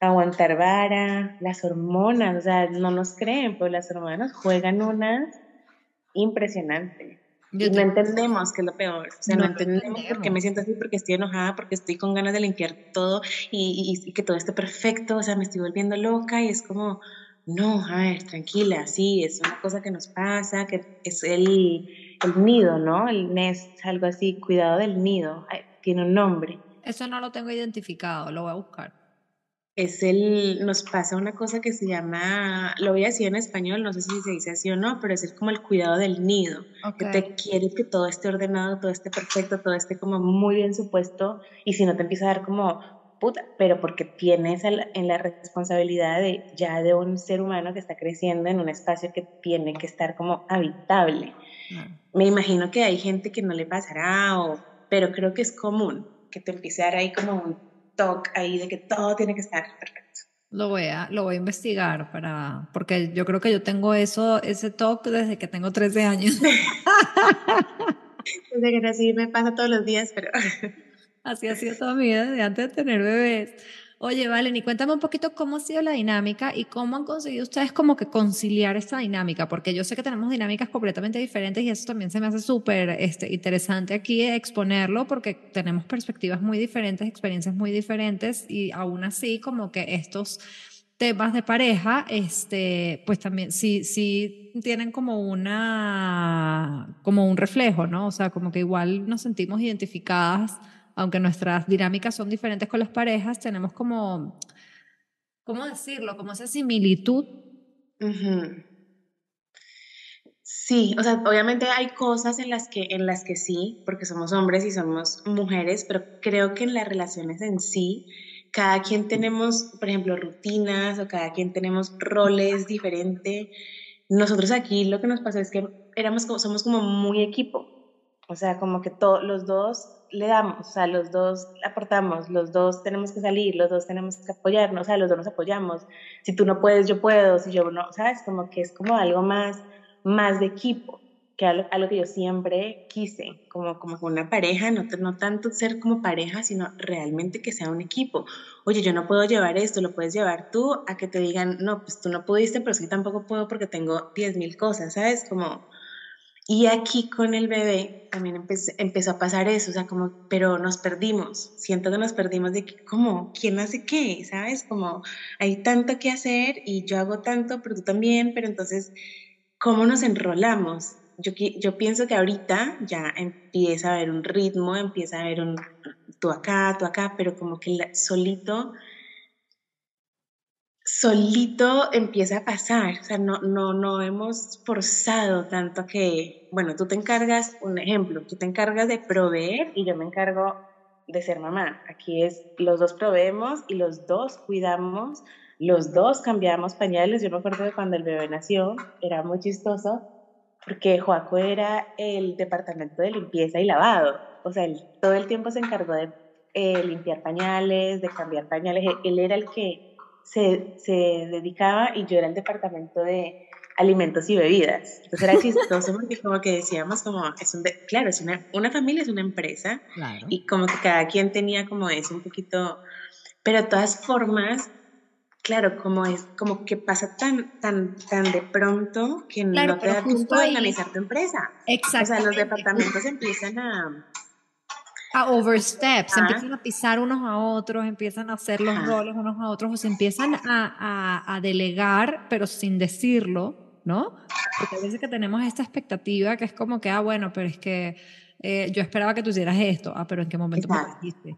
aguantar vara, las hormonas, o sea, no nos creen, pero las hormonas juegan unas impresionante y no entendemos que es lo peor. O sea, no, entendemos por qué me siento así, porque estoy enojada, porque estoy con ganas de limpiar todo y, y, que todo esté perfecto. O sea, me estoy volviendo loca y es como, no, a ver, tranquila, sí, es una cosa que nos pasa, que es el, el nido, ¿no? El nest, algo así, cuidado del nido. tiene un nombre. Eso no lo tengo identificado, lo voy a buscar es el, nos pasa una cosa que se llama, lo voy a decir en español, no sé si se dice así o no, pero es el, como el cuidado del nido, que te quieres que todo esté ordenado, todo esté perfecto, todo esté como muy bien supuesto, y si no te empieza a dar como, puta, pero porque tienes en la responsabilidad de ya de un ser humano que está creciendo en un espacio que tiene que estar como habitable. Me imagino que hay gente que no le pasará, o, pero creo que es común que te empiece a dar ahí como un toque ahí de que todo tiene que estar perfecto. Lo voy a, lo voy a investigar para, porque yo creo que yo tengo eso, ese toque desde que tengo 13 años. (laughs) desde que nací me pasa todos los días, pero... Así ha sido toda mi vida, desde antes de tener bebés. Oye, Valen, y cuéntame un poquito cómo ha sido la dinámica y cómo han conseguido ustedes como que conciliar esta dinámica, porque yo sé que tenemos dinámicas completamente diferentes y eso también se me hace súper este, interesante aquí exponerlo porque tenemos perspectivas muy diferentes, experiencias muy diferentes y aún así como que estos temas de pareja, este, pues también sí, sí tienen como una, como un reflejo, ¿no? O sea, como que igual nos sentimos identificadas aunque nuestras dinámicas son diferentes con las parejas, tenemos como, ¿cómo decirlo? Como esa similitud. Sí, o sea, obviamente hay cosas en las que en las que sí, porque somos hombres y somos mujeres, pero creo que en las relaciones en sí, cada quien tenemos, por ejemplo, rutinas o cada quien tenemos roles diferentes. Nosotros aquí lo que nos pasó es que éramos somos como muy equipo. O sea, como que todos los dos le damos, o sea, los dos aportamos, los dos tenemos que salir, los dos tenemos que apoyarnos, o sea, los dos nos apoyamos. Si tú no puedes, yo puedo, si yo no, ¿sabes? Como que es como algo más, más de equipo, que algo, algo que yo siempre quise, como, como una pareja, no, no tanto ser como pareja, sino realmente que sea un equipo. Oye, yo no puedo llevar esto, lo puedes llevar tú, a que te digan, no, pues tú no pudiste, pero sí tampoco puedo porque tengo 10.000 cosas, ¿sabes? Como Y aquí con el bebé también empezó a pasar eso, o sea, como, pero nos perdimos, siento que nos perdimos de que, ¿cómo? ¿Quién hace qué? ¿Sabes? Como hay tanto que hacer y yo hago tanto, pero tú también, pero entonces, ¿cómo nos enrolamos? Yo, yo pienso que ahorita ya empieza a haber un ritmo, empieza a haber un tú acá, tú acá, pero como que solito solito empieza a pasar, o sea, no, no, no hemos forzado tanto que, bueno, tú te encargas, un ejemplo, tú te encargas de proveer y yo me encargo de ser mamá. Aquí es, los dos proveemos y los dos cuidamos, los dos cambiamos pañales. Yo me acuerdo de cuando el bebé nació, era muy chistoso, porque Joaco era el departamento de limpieza y lavado, o sea, él todo el tiempo se encargó de eh, limpiar pañales, de cambiar pañales, él era el que se, se dedicaba y yo era el departamento de alimentos y bebidas. Entonces era chistoso porque como que decíamos como, es un claro, es una, una familia es una empresa y como que cada quien tenía como eso un poquito, pero de todas formas, claro, como es, como que pasa tan, tan, tan de pronto que no te da tiempo de organizar tu empresa. Exacto. O sea, los departamentos empiezan a a overstep, se empiezan a pisar unos a otros, empiezan a hacer los roles unos a otros, o se empiezan a, a, delegar, pero sin decirlo, ¿no? Porque a veces que tenemos esta expectativa que es como que, ah, bueno, pero es que eh, yo esperaba que tú hicieras esto, ah, pero ¿en qué momento me lo dijiste?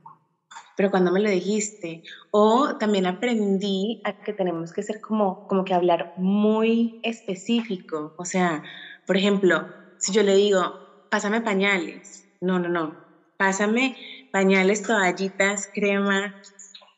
Pero cuando me lo dijiste, o también aprendí a que tenemos que ser como, como que hablar muy específico, o sea, por ejemplo, si yo le digo, pásame pañales, no, no, no, pásame pañales, toallitas, crema,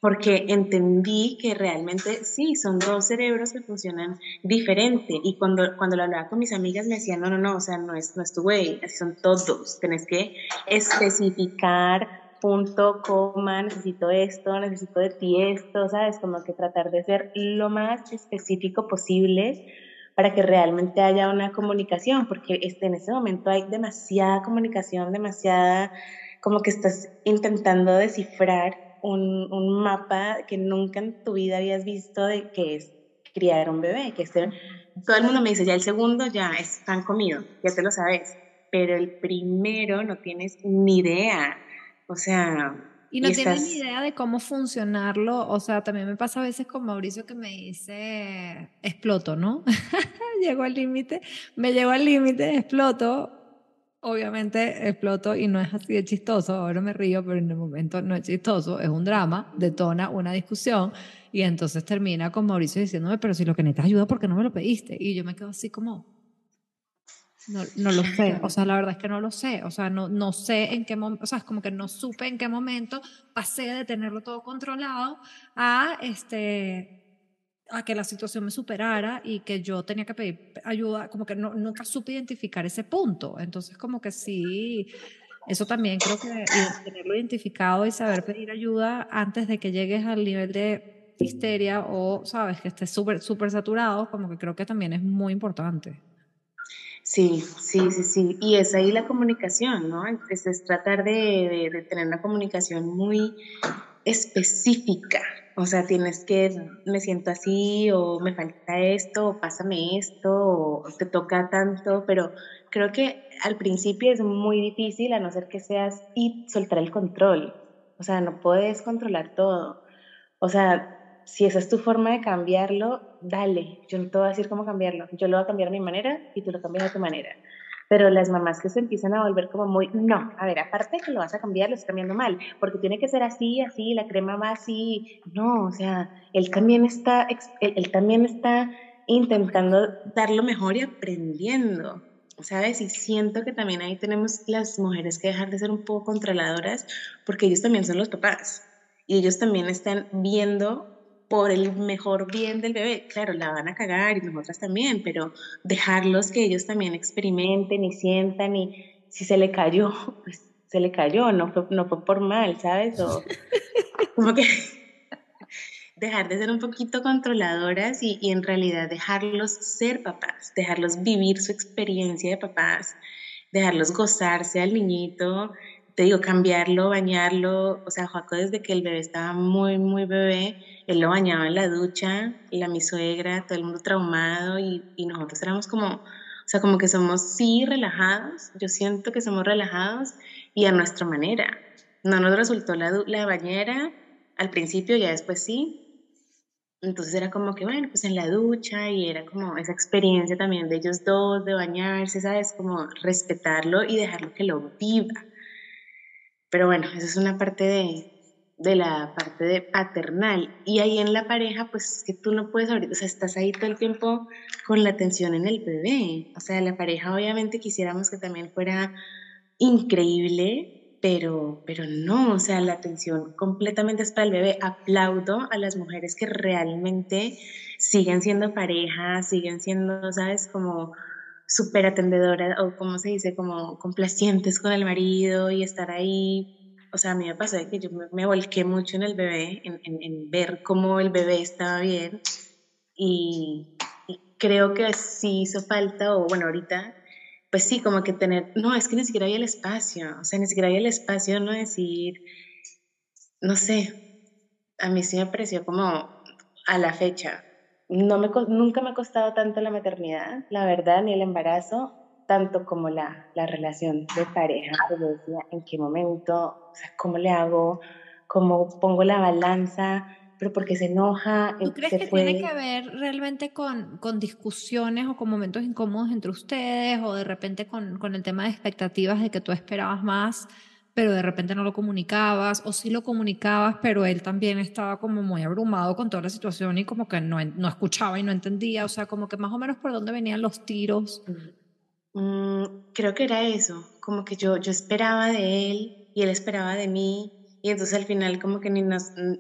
porque entendí que realmente sí, son dos cerebros que funcionan diferente. Y cuando, cuando lo hablaba con mis amigas me decían, no, no, no, o sea, no es, no es tu así son todos. Tenés que especificar punto, coma, necesito esto, necesito de ti esto, ¿sabes? Como que tratar de ser lo más específico posible para que realmente haya una comunicación, porque este, en ese momento hay demasiada comunicación, demasiada como que estás intentando descifrar un, un, mapa que nunca en tu vida habías visto de que es criar un bebé, que este, todo el mundo me dice, ya el segundo ya es tan comido, ya te lo sabes, pero el primero no tienes ni idea, o sea... Y no tienes ni idea de cómo funcionarlo, o sea, también me pasa a veces con Mauricio que me dice, exploto, ¿no? (laughs) Llego al límite, me llego al límite, exploto, obviamente exploto y no es así de chistoso, ahora me río, pero en el momento no es chistoso, es un drama, detona una discusión y entonces termina con Mauricio diciéndome, pero si lo que necesitas ayuda, ¿por qué no me lo pediste? Y yo me quedo así como, no, no lo sé, o sea, la verdad es que no lo sé, o sea, no, no sé en qué momento, o sea, es como que no supe en qué momento pasé de tenerlo todo controlado a este a que la situación me superara y que yo tenía que pedir ayuda, como que no, nunca supe identificar ese punto. Entonces, como que sí, eso también creo que tenerlo identificado y saber pedir ayuda antes de que llegues al nivel de histeria o, sabes, que estés súper, súper saturado, como que creo que también es muy importante. Sí, sí, sí, sí. Y es ahí la comunicación, ¿no? Es, es tratar de, de tener una comunicación muy específica, o sea, tienes que, me siento así, o me falta esto, o pásame esto, o te toca tanto, pero creo que al principio es muy difícil, a no ser que seas y soltar el control. O sea, no puedes controlar todo. O sea, si esa es tu forma de cambiarlo, dale. Yo no te voy a decir cómo cambiarlo. Yo lo voy a cambiar a mi manera y tú lo cambias a tu manera pero las mamás que se empiezan a volver como muy, no, a ver, aparte que lo vas a cambiar, lo estás cambiando mal, porque tiene que ser así, así, la crema va así, no, o sea, él también está, él, también está intentando dar lo mejor y aprendiendo, ¿sabes? Y siento que también ahí tenemos las mujeres que dejar de ser un poco controladoras, porque ellos también son los papás, y ellos también están viendo por el mejor bien del bebé. Claro, la van a cagar y nosotras también, pero dejarlos que ellos también experimenten y sientan y si se le cayó, (laughs) pues se le cayó, no fue, no fue por mal, ¿sabes? O (laughs) como que (laughs) dejar de ser un poquito controladoras y, y en realidad dejarlos ser papás, dejarlos vivir su experiencia de papás, dejarlos gozarse al niñito, te digo, cambiarlo, bañarlo, o sea, Joaco desde que el bebé estaba muy, muy bebé, él lo bañaba en la ducha, la mi suegra, todo el mundo traumado y, y nosotros éramos como, o sea, como que somos sí relajados, yo siento que somos relajados y a nuestra manera. No nos resultó la, la bañera al principio, ya después sí, entonces era como que, bueno, pues en la ducha y era como esa experiencia también de ellos dos, de bañarse, ¿sabes? Como respetarlo y dejarlo que lo viva. Pero bueno, esa es una parte de, de la parte de paternal. Y ahí en la pareja, pues es que tú no puedes ahorita, o sea, estás ahí todo el tiempo con la atención en el bebé. O sea, la pareja obviamente quisiéramos que también fuera increíble, pero, pero no, o sea, la atención completamente es para el bebé. Aplaudo a las mujeres que realmente siguen siendo pareja, siguen siendo, ¿sabes? Como súper atendedoras o como se dice, como complacientes con el marido y estar ahí. O sea, a mí me pasó de que yo me, volqué mucho en el bebé, en, en, ver cómo el bebé estaba bien y, y creo que sí hizo falta, o bueno, ahorita pues sí, como que tener, no, es que ni siquiera había el espacio, o sea, ni siquiera había el espacio, no decir, no sé, a mí sí me pareció como a la fecha. No me, nunca me ha costado tanto la maternidad, la verdad, ni el embarazo, tanto como la, la relación de pareja. Yo decía, ¿en qué momento? O sea, ¿cómo le hago? ¿Cómo pongo la balanza? pero porque se enoja. ¿Tú crees que tiene que ver realmente con, con, discusiones o con momentos incómodos entre ustedes o de repente con, con, el tema de expectativas de que tú esperabas más, pero de repente no lo comunicabas o sí lo comunicabas, pero él también estaba como muy abrumado con toda la situación y como que no, no escuchaba y no entendía, o sea, como que más o menos por dónde venían los tiros? Mm, creo que era eso, como que yo, yo esperaba de él y él esperaba de mí y entonces al final como que ni,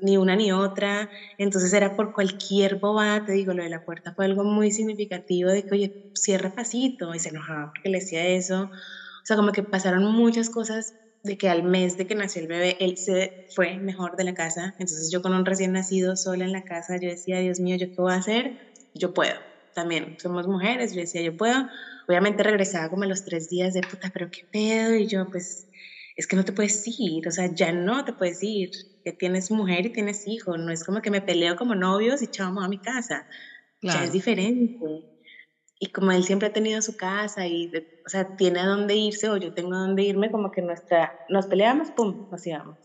ni una ni otra, entonces era por cualquier bobada, te digo, lo de la puerta fue algo muy significativo de que, oye, cierra pasito, y se enojaba porque le decía eso, o sea, como que pasaron muchas cosas de que al mes de que nació el bebé, él se fue mejor de la casa, entonces yo con un recién nacido sola en la casa, yo decía, Dios mío, ¿yo qué voy a hacer? Yo puedo, también somos mujeres, yo decía, yo puedo, obviamente regresaba como a los tres días de puta, pero qué pedo, y yo pues es que no te puedes ir, o sea, ya no te puedes ir, que tienes mujer y tienes hijo, no es como que me peleo como novios y chao, a mi casa, ya es diferente. Y como él siempre ha tenido su casa y, o sea, tiene a dónde irse o yo tengo a dónde irme, como que nuestra, nos peleamos, pum, nos íbamos.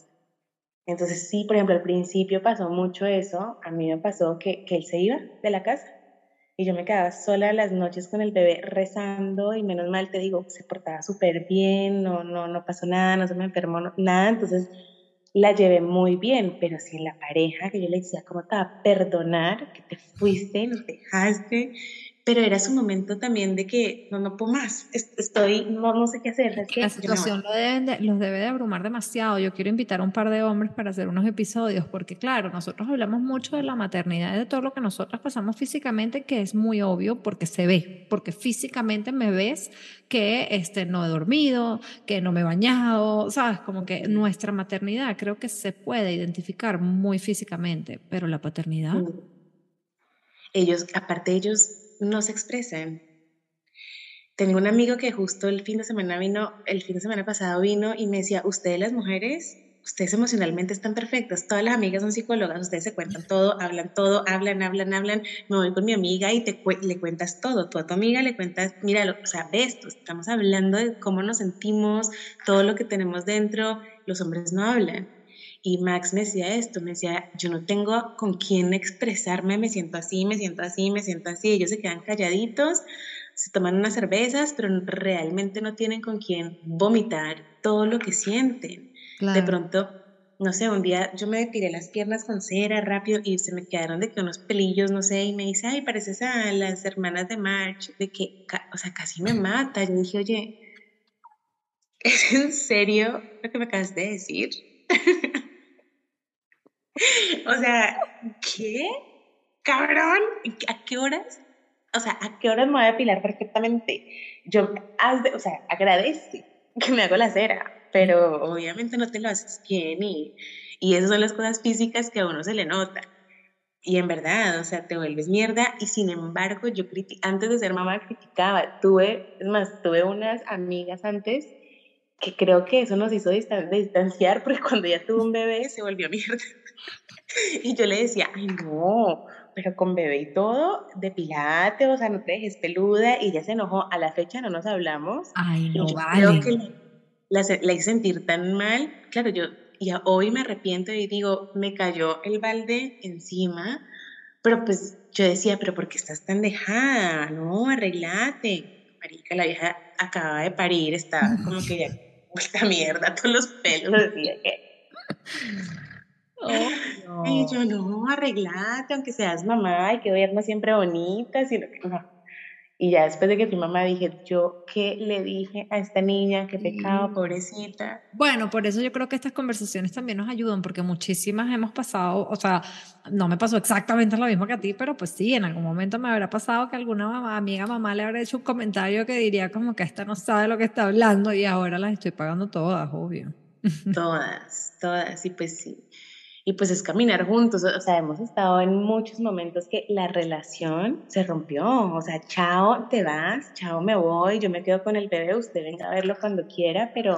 Entonces sí, por ejemplo, al principio pasó mucho eso, a mí me pasó que, que él se iba de la casa y yo me quedaba sola las noches con el bebé rezando y menos mal te digo, se portaba súper bien, no, no, no pasó nada, no se me enfermó, nada, entonces la llevé muy bien, pero si la pareja que yo le decía, ¿cómo te va a perdonar que te fuiste, nos dejaste? Pero era su momento también de que no, no puedo más, estoy, no, no sé qué hacer. la situación lo los debe de abrumar demasiado. Yo quiero invitar a un par de hombres para hacer unos episodios, porque claro, nosotros hablamos mucho de la maternidad y de todo lo que nosotras pasamos físicamente, que es muy obvio porque se ve, porque físicamente me ves que este, no he dormido, que no me he bañado, ¿sabes? Como que nuestra maternidad creo que se puede identificar muy físicamente, pero la paternidad... Ellos, aparte ellos no se expresan. Tengo un amigo que justo el fin de semana vino, el fin de semana pasado vino y me decía, ustedes las mujeres, ustedes emocionalmente están perfectas, todas las amigas son psicólogas, ustedes se cuentan (laughs) todo, hablan todo, hablan, hablan, hablan, me voy con mi amiga y te le cuentas todo, tú a tu amiga le cuentas, mira, o sea, ves, estamos hablando de cómo nos sentimos, todo lo que tenemos dentro, los hombres no hablan. Y Max me decía esto, me decía, yo no tengo con quién expresarme, me siento así, me siento así, me siento así. Ellos se quedan calladitos, se toman unas cervezas, pero realmente no tienen con quién vomitar todo lo que sienten. De pronto, no sé, un día yo me depilé las piernas con cera rápido y se me quedaron de que unos pelillos, no sé, y me dice, ay, pareces a las hermanas de March, de que, o sea, casi me mata. Yo dije, oye, (laughs) ¿es en serio lo que me acabas de decir? (laughs) (laughs) o sea, ¿qué? Cabrón, ¿a qué horas? O sea, ¿a qué horas me voy a depilar perfectamente? Yo, o sea, agradece que me hago la cera, pero obviamente no te lo haces bien y, y esas son las cosas físicas que a uno se le nota. Y en verdad, o sea, te vuelves mierda y sin embargo yo antes de ser mamá criticaba, tuve, es más, tuve unas amigas antes que creo que eso nos hizo distanciar porque cuando ya tuvo un bebé se volvió mierda. (laughs) Y yo le decía, ay no, pero con bebé y todo, depilate, o sea, no te dejes peluda, y ella se enojó, a la fecha no nos hablamos. Ay, no vale. Creo que la, la, hice sentir tan mal, claro, yo y hoy me arrepiento y digo, me cayó el balde encima, pero pues yo decía, pero ¿por qué estás tan dejada? No, arreglate. Marica, la vieja acaba de parir, estaba como que ya vuelta mierda, todos los pelos, decía que... Oh, Y yo, no, arreglate, aunque seas mamá y que duermas siempre bonita, sino que no. Y ya después de que tu mamá dije, yo, ¿qué le dije a esta niña? Qué pecado, pobrecita. Bueno, por eso yo creo que estas conversaciones también nos ayudan, porque muchísimas hemos pasado, o sea, no me pasó exactamente lo mismo que a ti, pero pues sí, en algún momento me habrá pasado que alguna mamá, amiga mamá le habrá hecho un comentario que diría como que esta no sabe lo que está hablando y ahora las estoy pagando todas, obvio. Todas, todas, y pues sí. Y pues es caminar juntos, o sea, hemos estado en muchos momentos que la relación se rompió, o sea, chao, te vas, chao, me voy, yo me quedo con el bebé, usted venga a verlo cuando quiera, pero,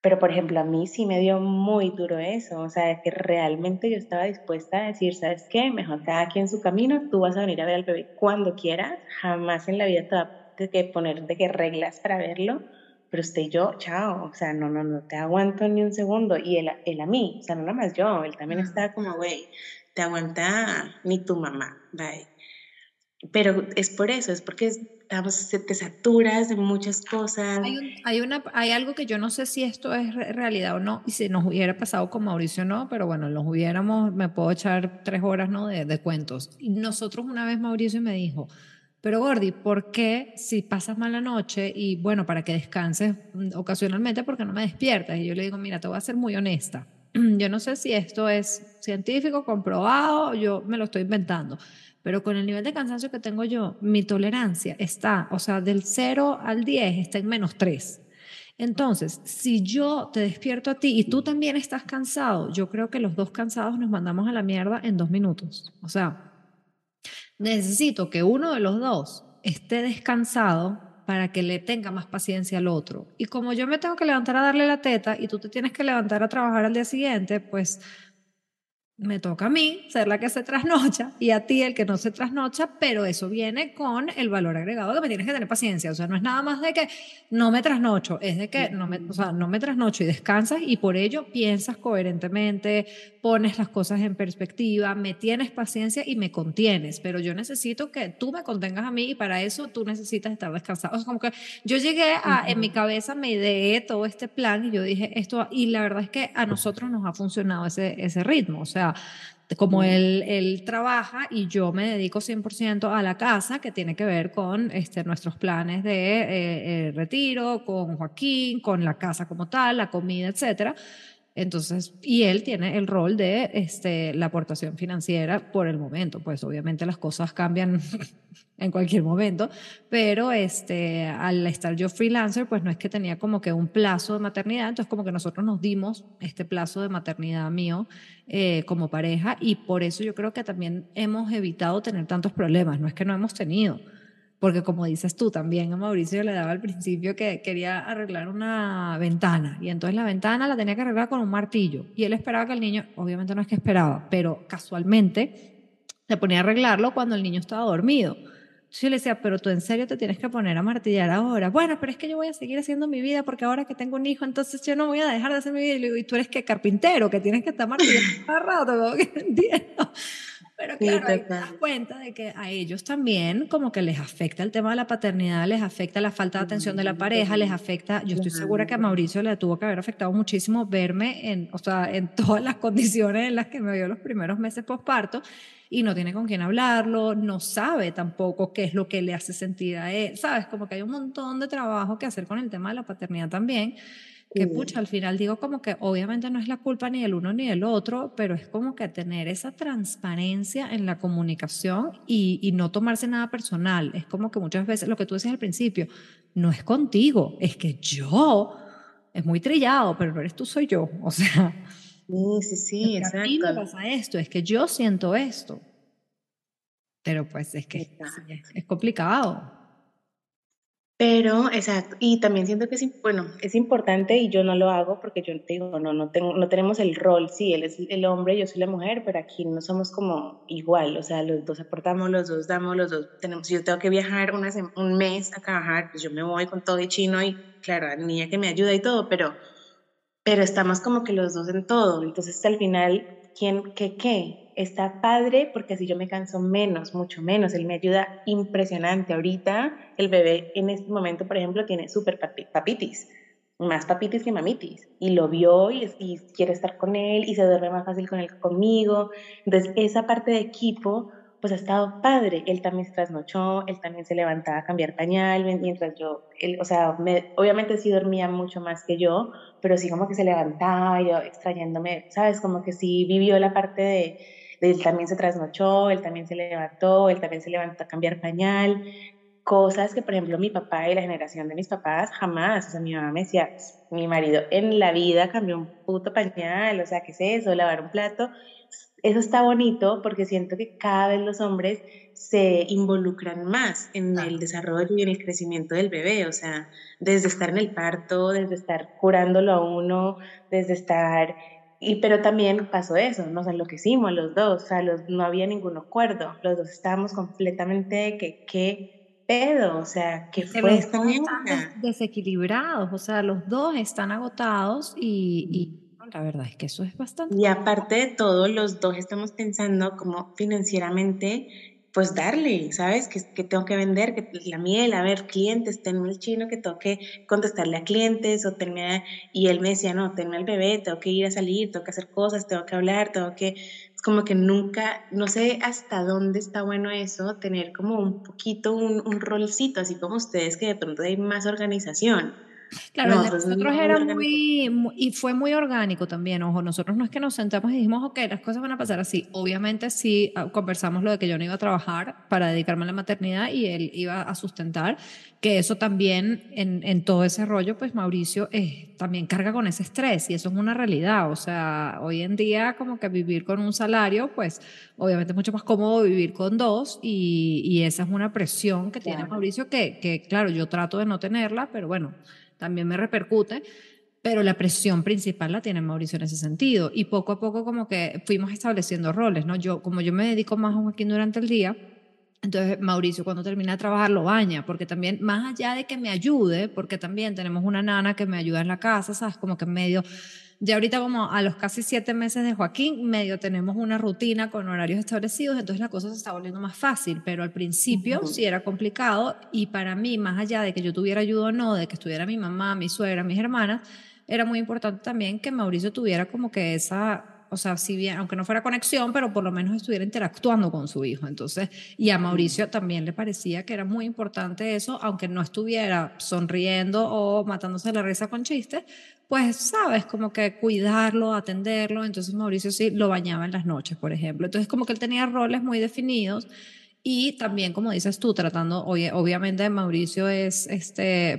pero por ejemplo, a mí sí me dio muy duro eso, o sea, que realmente yo estaba dispuesta a decir, ¿sabes qué? Mejor cada quien su camino, tú vas a venir a ver al bebé cuando quieras, jamás en la vida te va a poner de qué reglas para verlo, pero usted y yo, chao, o sea, no, no, no te aguanto ni un segundo. Y él, él a mí, o sea, no nada más yo, él también está como, güey, te aguanta ni tu mamá, bye. Pero es por eso, es porque estamos, te saturas de muchas cosas. Hay, hay, una, hay algo que yo no sé si esto es realidad o no, y si nos hubiera pasado con Mauricio no, pero bueno, los hubiéramos, me puedo echar tres horas ¿no? de, de cuentos. Y nosotros una vez Mauricio me dijo, pero Gordi, ¿por qué si pasas mala noche y bueno, para que descanses ocasionalmente, ¿por qué no me despiertas? Y yo le digo, mira, te voy a ser muy honesta. (clears throat) Yo no sé si esto es científico, comprobado, yo me lo estoy inventando, pero con el nivel de cansancio que tengo yo, mi tolerancia está, o sea, del 0 al 10 está en menos 3. Entonces, si yo te despierto a ti y tú también estás cansado, yo creo que los dos cansados nos mandamos a la mierda en dos minutos. O sea, necesito que uno de los dos esté descansado para que le tenga más paciencia al otro. Y como yo me tengo que levantar a darle la teta y tú te tienes que levantar a trabajar al día siguiente, pues me toca a mí ser la que se trasnocha y a ti el que no se trasnocha, pero eso viene con el valor agregado que me tienes que tener paciencia. O sea, no es nada más de que no me trasnocho, es de que no me, o sea, no me trasnocho y descansas y por ello piensas coherentemente, pones las cosas en perspectiva, me tienes paciencia y me contienes. Pero yo necesito que tú me contengas a mí y para eso tú necesitas estar descansado. O sea, como que yo llegué a, en mi cabeza, me ideé todo este plan y yo dije esto, y la verdad es que a nosotros nos ha funcionado ese, ese ritmo. O sea, como él, él, trabaja y yo me dedico 100% a la casa, que tiene que ver con este, nuestros planes de eh, eh, retiro, con Joaquín, con la casa como tal, la comida, etcétera. Entonces, y él tiene el rol de este, la aportación financiera por el momento. Pues obviamente las cosas cambian (laughs) en cualquier momento, pero este, al estar yo freelancer, pues no es que tenía como que un plazo de maternidad, entonces como que nosotros nos dimos este plazo de maternidad mío eh, como pareja y por eso yo creo que también hemos evitado tener tantos problemas, no es que no hemos tenido porque como dices tú, también a Mauricio le daba al principio que quería arreglar una ventana y entonces la ventana la tenía que arreglar con un martillo y él esperaba que el niño, obviamente no es que esperaba, pero casualmente se ponía a arreglarlo cuando el niño estaba dormido. Yo le decía, pero tú en serio te tienes que poner a martillar ahora. Bueno, pero es que yo voy a seguir haciendo mi vida porque ahora que tengo un hijo, entonces yo no voy a dejar de hacer mi vida. Y le digo, ¿y tú eres que carpintero, que tienes que estar martillando cada rato? (laughs) entiendo. Pero claro, te das cuenta de que a ellos también como que les afecta el tema de la paternidad, les afecta la falta de atención de la pareja, les afecta, yo estoy segura que a Mauricio le tuvo que haber afectado muchísimo verme en, o sea, en (laughs) todas las condiciones en las que me vio los primeros meses postparto y no tiene con quién hablarlo, no sabe tampoco qué es lo que le hace sentir a él, sabes, como que hay un montón de trabajo que hacer con el tema de la paternidad también que pucha, al final digo como que obviamente no es la culpa ni del uno ni del otro, pero es como que tener esa transparencia en la comunicación y, y, no tomarse nada personal. Es como que muchas veces lo que tú decías al principio, no es contigo, es que yo, es muy trillado, pero no eres tú, soy yo. (laughs) O sea, sí, sí, sí, exacto. A mí me pasa esto, es que yo siento esto. Pero pues es que es, es complicado. Pero, exacto, y también siento que es, bueno, es importante y yo no lo hago porque yo te digo, no, no, tengo, no tenemos el rol, sí, él es el hombre, yo soy la mujer, pero aquí no somos como igual, o sea, los dos aportamos, los dos damos, los dos tenemos, si yo tengo que viajar un mes a trabajar, pues yo me voy con todo y chino y claro, la niña que me ayuda y todo, pero, pero estamos como que los dos en todo, entonces al final, ¿quién, qué, qué? Está padre porque así yo me canso menos, mucho menos. Él me ayuda impresionante. Ahorita el bebé en este momento, por ejemplo, tiene súper papitis, más papitis que mamitis. Y lo vio y, y, quiere estar con él y se duerme más fácil con él conmigo. Entonces, esa parte de equipo, pues ha estado padre. Él también se trasnochó, él también se levantaba a cambiar pañal mientras yo, él, o sea, obviamente sí dormía mucho más que yo, pero sí como que se levantaba, yo extrayéndome, ¿sabes? Como que sí vivió la parte de él también se trasnochó, él también se levantó, él también se levantó a cambiar pañal, cosas que, por ejemplo, mi papá y la generación de mis papás jamás, o sea, mi mamá me decía, mi marido en la vida cambió un puto pañal, o sea, ¿qué es eso? Lavar un plato. Eso está bonito porque siento que cada vez los hombres se involucran más en el desarrollo y en el crecimiento del bebé, o sea, desde estar en el parto, desde estar curándolo a uno, desde estar y, pero también pasó eso, nos enloquecimos los dos, o sea, los, no había ningún acuerdo, los dos estábamos completamente que, qué pedo, o sea, que fue esta desequilibrados, o sea, los dos están agotados y, y la verdad es que eso es bastante. Y aparte de todo, los dos estamos pensando como financieramente pues darle, ¿sabes? Que, tengo que vender, que la miel, a ver, clientes, tenme el chino que tengo que contestarle a clientes, o tenme, y él me decía, no, tenme al bebé, tengo que ir a salir, tengo que hacer cosas, tengo que hablar, tengo que, es como que nunca, no sé hasta dónde está bueno eso, tener como un poquito un, un rolcito, así como ustedes que de pronto hay más organización. Claro, nosotros era muy, y fue muy orgánico también, ojo, nosotros no es que nos sentamos y dijimos, ok, las cosas van a pasar así. Obviamente sí ah, conversamos lo de que yo no iba a trabajar para dedicarme a la maternidad y él iba a sustentar, que eso también en, en todo ese rollo, pues Mauricio eh, también carga con ese estrés y eso es una realidad, o sea, hoy en día como que vivir con un salario, pues obviamente es mucho más cómodo vivir con dos y, y esa es una presión que tiene Mauricio que, que, claro, yo trato de no tenerla, pero bueno también me repercute, pero la presión principal la tiene Mauricio en ese sentido. Y poco a poco como que fuimos estableciendo roles, ¿no? Yo, como yo me dedico más a Joaquín durante el día, entonces Mauricio cuando termina de trabajar lo baña, porque también, más allá de que me ayude, porque también tenemos una nana que me ayuda en la casa, ¿sabes? Como que en medio ya ahorita como a los casi siete meses de Joaquín, medio tenemos una rutina con horarios establecidos, entonces la cosa se está volviendo más fácil, pero al principio sí era complicado y para mí, más allá de que yo tuviera ayuda o no, de que estuviera mi mamá, mi suegra, mis hermanas, era muy importante también que Mauricio tuviera como que esa o sea, si bien, aunque no fuera conexión, pero por lo menos estuviera interactuando con su hijo. Entonces, y a Mauricio también le parecía que era muy importante eso, aunque no estuviera sonriendo o matándose la risa con chistes, pues, sabes, como que cuidarlo, atenderlo. Entonces, Mauricio sí lo bañaba en las noches, por ejemplo. Entonces, como que él tenía roles muy definidos y también, como dices tú, tratando, obviamente Mauricio es, este,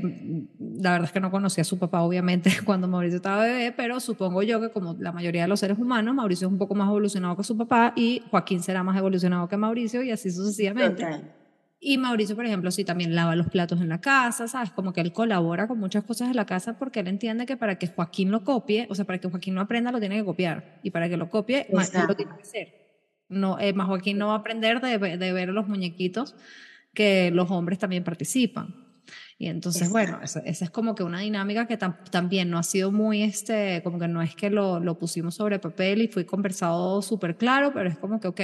la verdad es que no conocía a su papá, obviamente, (laughs) cuando Mauricio estaba bebé, pero supongo yo que como la mayoría de los seres humanos, Mauricio es un poco más evolucionado que su papá y Joaquín será más evolucionado que Mauricio y así sucesivamente. Y Mauricio, por ejemplo, sí también lava los platos en la casa, ¿sabes? Como que él colabora con muchas cosas en la casa porque él entiende que para que Joaquín lo copie, o sea, para que Joaquín lo aprenda, lo tiene que copiar. Y para que lo copie, más lo tiene que hacer. No, eh, más Joaquín no va a aprender de, de, ver los muñequitos que los hombres también participan. Y entonces, bueno, esa, es como que una dinámica que también no ha sido muy, este, como que no es que lo, lo pusimos sobre papel y fue conversado súper claro, pero es como que, ok,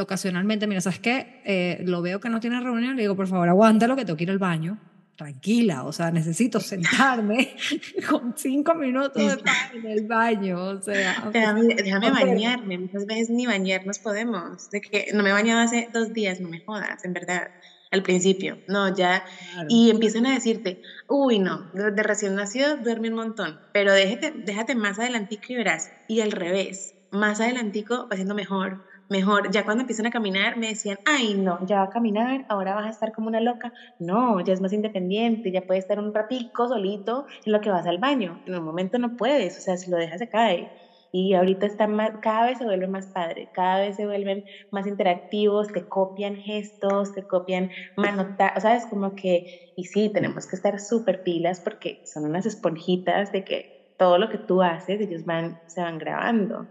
ocasionalmente, mira, ¿sabes qué? Eh, lo veo que no tiene reunión, le digo, por favor, aguántalo que tengo que ir al baño tranquila, o sea, necesito sentarme (laughs) con cinco minutos de en el baño, o sea. Déjame, déjame bañarme, muchas veces ni bañarnos podemos, de que no me he bañado hace dos días, no me jodas, en verdad, al principio, no, ya, y empiezan a decirte, uy, no, de, recién nacido duerme un montón, pero déjate, déjate más adelantico y verás, y al revés, más adelantico va siendo mejor, mejor, ya cuando empiezan a caminar me decían, ay no, ya va a caminar, ahora vas a estar como una loca. No, ya es más independiente, ya puede estar un ratico solito en lo que vas al baño. En un momento no puedes, o sea, si lo dejas se cae. y ahorita está cada vez se vuelve más padre, cada vez se vuelven más interactivos, te copian gestos, te copian manotas, ¿sabes? Como que, y sí, tenemos que estar súper pilas porque son unas esponjitas de que todo lo que tú haces, ellos van, se van grabando.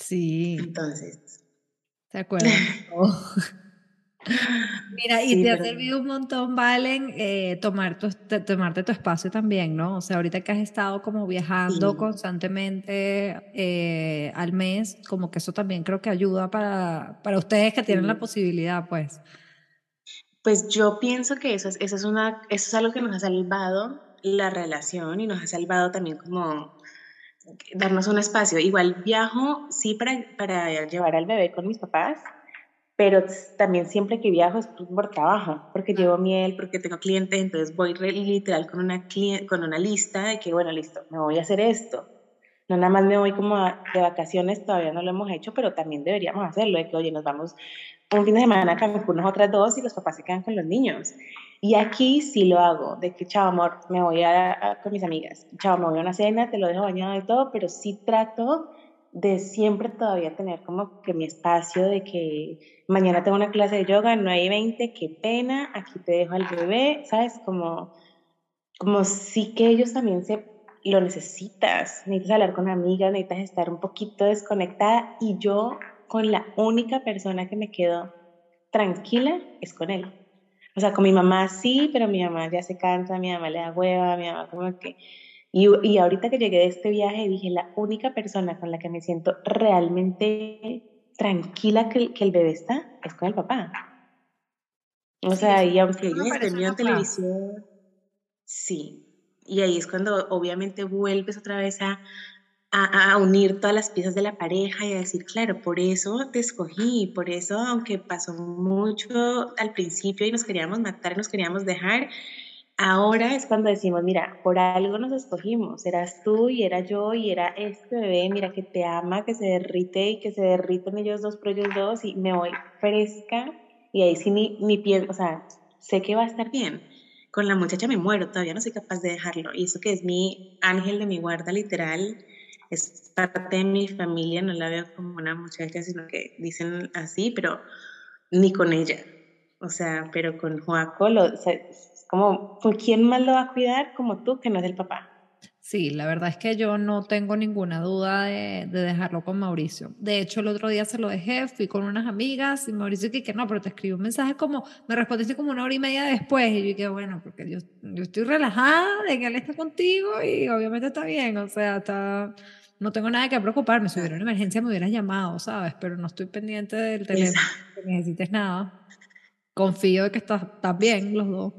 Sí. Entonces. ¿Se acuerdan? (laughs) (laughs) Mira, y te ha servido un montón, Valen, eh, tomar tu, tomarte tu espacio también, ¿no? O sea, ahorita que has estado como viajando constantemente eh, al mes, como que eso también creo que ayuda para, para ustedes que tienen la posibilidad, pues. Pues yo pienso que eso es, eso, es una, eso es algo que nos ha salvado la relación y nos ha salvado también como darnos un espacio. Igual viajo, sí, para, para llevar al bebé con mis papás, pero también siempre que viajo es por trabajo, porque llevo miel, porque tengo clientes, entonces voy literal con una, con una lista de que, bueno, listo, me voy a hacer esto. No nada más me voy como de vacaciones, todavía no lo hemos hecho, pero también deberíamos hacerlo, de que, oye, nos vamos un fin de semana a Cancún, otras dos, y los papás se quedan con los niños. Y aquí sí lo hago, de que, chao, amor, me voy a, con mis amigas, chao, me voy a una cena, te lo dejo bañado y todo, pero sí trato de siempre todavía tener como que mi espacio de que mañana tengo una clase de yoga, no hay 20, qué pena, aquí te dejo al bebé, ¿sabes? Como, como sí que ellos también se lo necesitas, necesitas hablar con amigas, necesitas estar un poquito desconectada y yo con la única persona que me quedo tranquila es con él. O sea, con mi mamá sí, pero mi mamá ya se cansa, mi mamá le da hueva, mi mamá como que y, y, ahorita que llegué de este viaje, dije, la única persona con la que me siento realmente tranquila que, que el bebé está es con el papá. O sea, y aunque ellos estén televisión, sí. Y ahí es cuando obviamente vuelves otra vez a, a, a, unir todas las piezas de la pareja y a decir, claro, por eso te escogí, por eso, aunque pasó mucho al principio y nos queríamos matar, nos queríamos dejar, Ahora es cuando decimos, mira, por algo nos escogimos, eras tú y era yo y era este bebé, mira que te ama, que se derrite y que se derriten ellos dos por ellos dos y me voy fresca y ahí sí mi, mi piel, o sea, sé que va a estar bien. Con la muchacha me muero, todavía no soy capaz de dejarlo y eso que es mi ángel de mi guarda literal, es parte de mi familia, no la veo como una muchacha, sino que dicen así, pero ni con ella. O sea, pero con Joaco, o sea, como, ¿por quién más lo va a cuidar como tú, que no es el papá? Sí, la verdad es que yo no tengo ninguna duda de, dejarlo con Mauricio. De hecho, el otro día se lo dejé, fui con unas amigas y Mauricio dije que no, pero te escribí un mensaje como, me respondiste como una hora y media después y yo dije, bueno, porque yo, yo estoy relajada de que él está contigo y obviamente está bien, o sea, está, no tengo nada que preocuparme, si hubiera una emergencia me hubieras llamado, ¿sabes? Pero no estoy pendiente del teléfono, que necesites nada. Confío de que estás, estás bien los dos.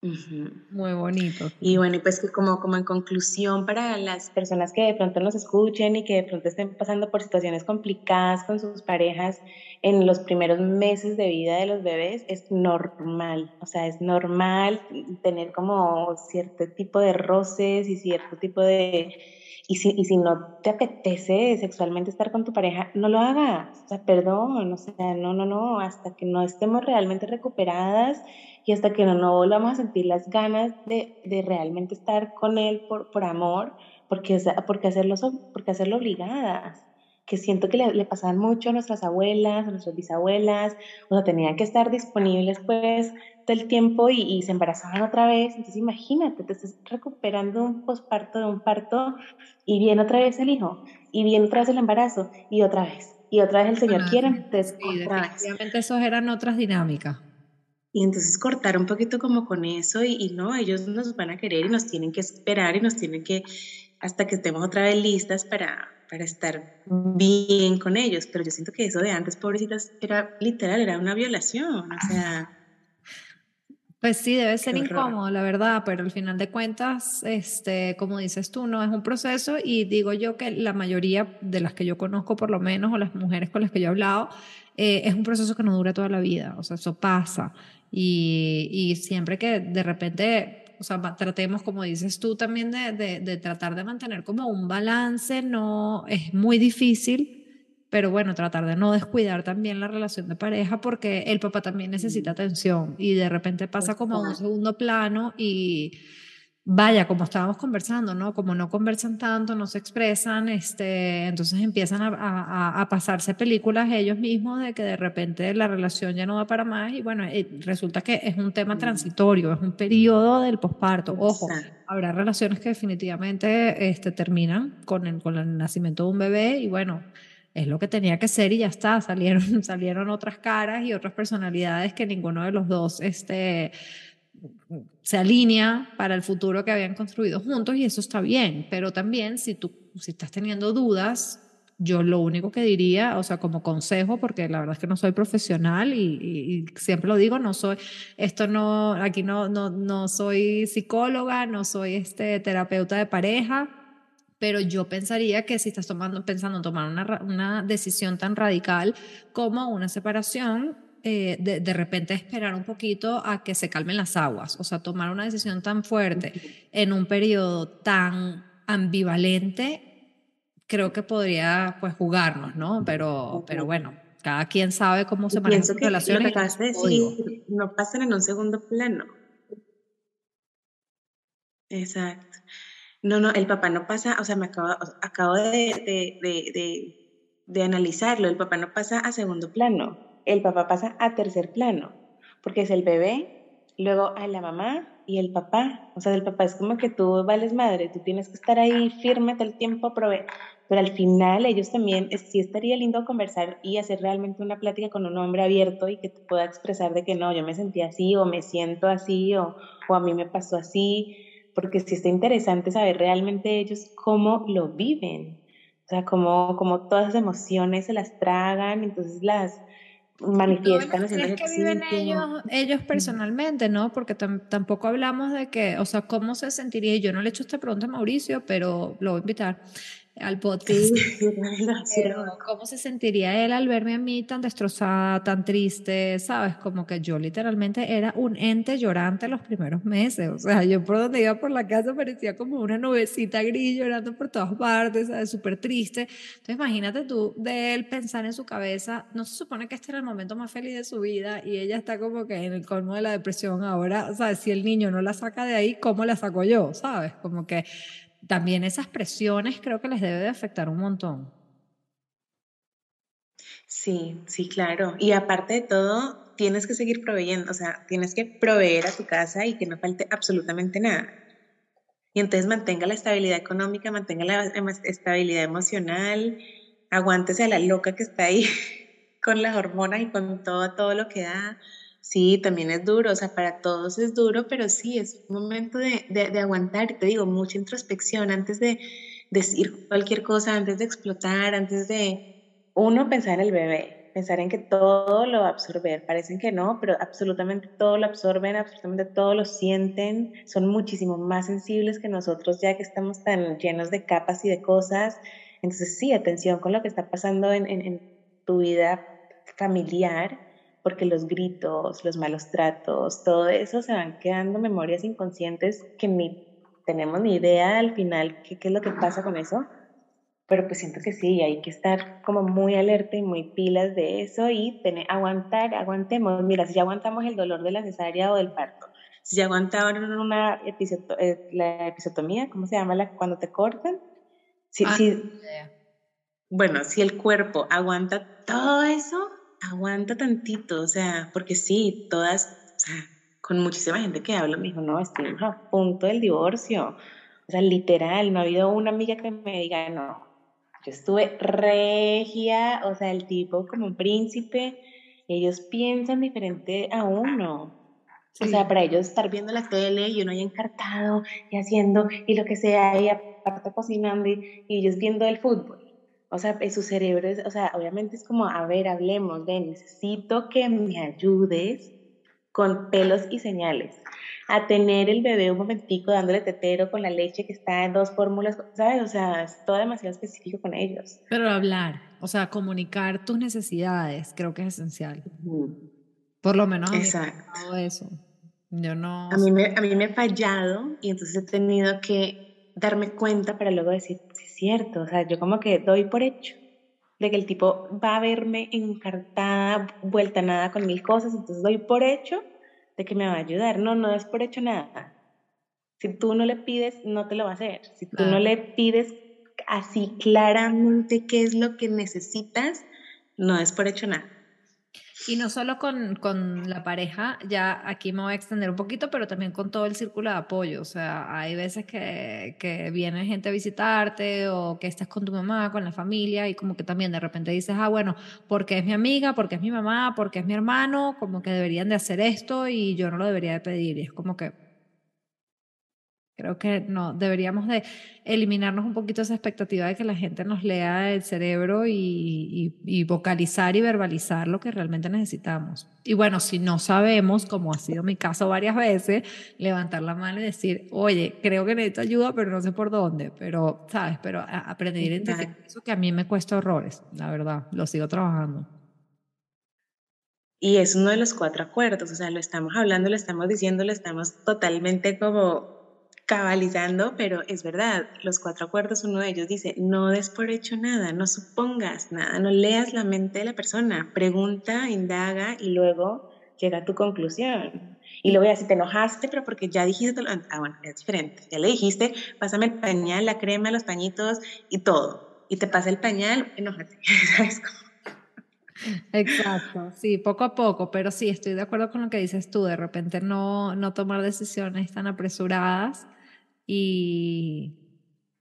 Muy bonito. Y bueno, pues que como, como en conclusión para las personas que de pronto nos escuchen y que de pronto estén pasando por situaciones complicadas con sus parejas en los primeros meses de vida de los bebés, es normal, o sea, es normal tener como cierto tipo de roces y cierto tipo de... Y si, y si no te apetece sexualmente estar con tu pareja, no lo hagas, o sea, perdón, o sea, no, no, no, hasta que no estemos realmente recuperadas y hasta que no, no volvamos a sentir las ganas de, de realmente estar con él por, por amor, porque, porque, hacerlo, porque hacerlo obligadas, que siento que le, le, pasaban mucho a nuestras abuelas, a nuestras bisabuelas, o sea, tenían que estar disponibles pues todo el tiempo y, y se embarazaban otra vez, entonces imagínate, te estás recuperando un posparto de un parto y viene otra vez el hijo, y viene otra vez el embarazo, y otra vez, y otra vez el Señor quiere, entonces sí, definitivamente esas eran otras dinámicas. Y entonces cortar un poquito como con eso y, no, ellos nos van a querer y nos tienen que esperar y nos tienen que, hasta que estemos otra vez listas para, para estar bien con ellos. Pero yo siento que eso de antes, pobrecitas, era literal, era una violación, o sea... Pues sí, debe ser incómodo, la verdad, pero al final de cuentas, este, como dices tú, no es un proceso y digo yo que la mayoría de las que yo conozco, por lo menos, o las mujeres con las que yo he hablado, eh, es un proceso que no dura toda la vida, o sea, eso pasa. Y, y siempre que de repente, o sea, tratemos, como dices tú, también de, de, de tratar de mantener como un balance, no es muy difícil, pero bueno, tratar de no descuidar también la relación de pareja porque el papá también necesita atención y de repente pasa como a un segundo plano y vaya, como estábamos conversando, ¿no? Como no conversan tanto, no se expresan, este, entonces empiezan a, a, a, pasarse películas ellos mismos de que de repente la relación ya no va para más y bueno, eh, resulta que es un tema transitorio, es un periodo del posparto. Ojo, habrá relaciones que definitivamente este, terminan con el, con el nacimiento de un bebé y bueno, es lo que tenía que ser y ya está, salieron, (laughs) salieron otras caras y otras personalidades que ninguno de los dos, este, se alinea para el futuro que habían construido juntos y eso está bien, pero también si tú si estás teniendo dudas, yo lo único que diría, o sea, como consejo, porque la verdad es que no soy profesional y, siempre lo digo, no soy, esto no, aquí no, no, no soy psicóloga, no soy este terapeuta de pareja, pero yo pensaría que si estás tomando, pensando en tomar una, una decisión tan radical como una separación, eh, de, repente esperar un poquito a que se calmen las aguas, o sea, tomar una decisión tan fuerte en un periodo tan ambivalente, creo que podría pues jugarnos, ¿no? Pero, pero bueno, cada quien sabe cómo se manejan sus relaciones. no pasan en un segundo plano. Exacto. No, no, el papá no pasa, o sea, me acabo, acabo de, de analizarlo, el papá no pasa a segundo plano el papá pasa a tercer plano, porque es el bebé, luego a la mamá y el papá. O sea, el papá es como que tú vales madre, tú tienes que estar ahí firme todo el tiempo, pero al final ellos también, sí estaría lindo conversar y hacer realmente una plática con un hombre abierto y que te pueda expresar de que no, yo me sentí así o me siento así o, o a mí me pasó así, porque sí está interesante saber realmente ellos cómo lo viven. O sea, cómo, cómo todas esas emociones se las tragan, entonces las, manifiestan es que viven ellos, ellos personalmente, ¿no? Porque tampoco hablamos de que, o sea, cómo se sentiría, yo no le he hecho esta pregunta a Mauricio, pero lo voy a invitar al podcast. (laughs) (laughs) ¿Cómo se sentiría él al verme a mí tan destrozada, tan triste? ¿Sabes? Como que yo literalmente era un ente llorante los primeros meses. O sea, yo por donde iba por la casa parecía como una nubecita gris llorando por todas partes, ¿sabes? Súper triste. Entonces, imagínate tú de él pensar en su cabeza, no se supone que este era el momento más feliz de su vida y ella está como que en el colmo de la depresión ahora. O sea, si el niño no la saca de ahí, ¿cómo la saco yo? ¿Sabes? Como que también esas presiones creo que les debe de afectar un montón. Sí, sí, claro. Y aparte de todo, tienes que seguir proveyendo, o sea, tienes que proveer a tu casa y que no falte absolutamente nada. Y entonces mantenga la estabilidad económica, mantenga la estabilidad emocional, aguántese a la loca que está ahí (laughs) con las hormonas y con todo, todo lo que da. Sí, también es duro, o sea, para todos es duro, pero sí, es un momento de, de, aguantar, te digo, mucha introspección antes de decir cualquier cosa, antes de explotar, antes de uno pensar en el bebé, pensar en que todo lo va a absorber, parecen que no, pero absolutamente todo lo absorben, absolutamente todo lo sienten, son muchísimo más sensibles que nosotros ya que estamos tan llenos de capas y de cosas. Entonces sí, atención con lo que está pasando en, en, en tu vida familiar porque los gritos, los malos tratos, todo eso se van quedando memorias inconscientes que ni tenemos ni idea al final qué, qué es lo que pasa con eso. Pero pues siento que sí, hay que estar como muy alerta y muy pilas de eso y tener, aguantar, aguantemos. Mira, si ya aguantamos el dolor de la cesárea o del parto, si ya aguantaron una eh, la episotomía, ¿cómo se llama la, cuando te cortan? Si, ah, bueno, si el cuerpo aguanta todo eso, aguanta tantito, o sea, porque sí, todas, o sea, con muchísima gente que habla, me dijo, no, estuvimos a punto del divorcio. O sea, literal, no ha habido una amiga que me diga, no, yo estuve regia, o sea, el tipo como un príncipe, ellos piensan diferente a uno. O sea, para ellos estar viendo la tele y uno ahí encartado y haciendo y lo que sea, y aparte cocinando y, y ellos viendo el fútbol. O sea, su cerebro es, o sea, obviamente es como, a ver, hablemos, de necesito que me ayudes con pelos y señales a tener el bebé un momentico dándole tetero con la leche que está en dos fórmulas, ¿sabes? O sea, es todo demasiado específico con ellos. Pero hablar, o sea, comunicar tus necesidades, creo que es esencial. Por lo menos a mí Exacto. eso. Yo no... A mí, me, a mí me he fallado y entonces he tenido que darme cuenta para luego decir, sí es cierto, o sea, yo como que doy por hecho de que el tipo va a verme encartada, vuelta nada con mil cosas, entonces doy por hecho de que me va a ayudar. No, no es por hecho nada. Si tú no le pides, no te lo va a hacer. Si tú no le pides así claramente qué es lo que necesitas, no es por hecho nada. Y no solo con, con, la pareja, ya aquí me voy a extender un poquito, pero también con todo el círculo de apoyo. O sea, hay veces que, que viene gente a visitarte o que estás con tu mamá, con la familia y como que también de repente dices, ah, bueno, porque es mi amiga, porque es mi mamá, porque es mi hermano, como que deberían de hacer esto y yo no lo debería de pedir. Y es como que Creo que no, deberíamos de eliminarnos un poquito esa expectativa de que la gente nos lea el cerebro y, vocalizar y verbalizar lo que realmente necesitamos. Y bueno, si no sabemos, como ha sido mi caso varias veces, levantar la mano y decir, oye, creo que necesito ayuda, pero no sé por dónde. Pero, ¿sabes? Pero aprender a identificar eso que a mí me cuesta horrores, la verdad, lo sigo trabajando. Y es uno de los cuatro acuerdos, o sea, lo estamos hablando, lo estamos diciendo, lo estamos totalmente como cabalizando, pero es verdad, los cuatro acuerdos, uno de ellos dice, no des por hecho nada, no supongas nada, no leas la mente de la persona, pregunta, indaga y luego llega a tu conclusión. Y luego ya si te enojaste, pero porque ya dijiste, ah, bueno, es diferente, ya le dijiste, pásame el pañal, la crema, los pañitos y todo. Y te pasa el pañal, enójate, (laughs) ¿sabes Exacto, sí, poco a poco, pero sí, estoy de acuerdo con lo que dices tú, de repente no, no tomar decisiones tan apresuradas y,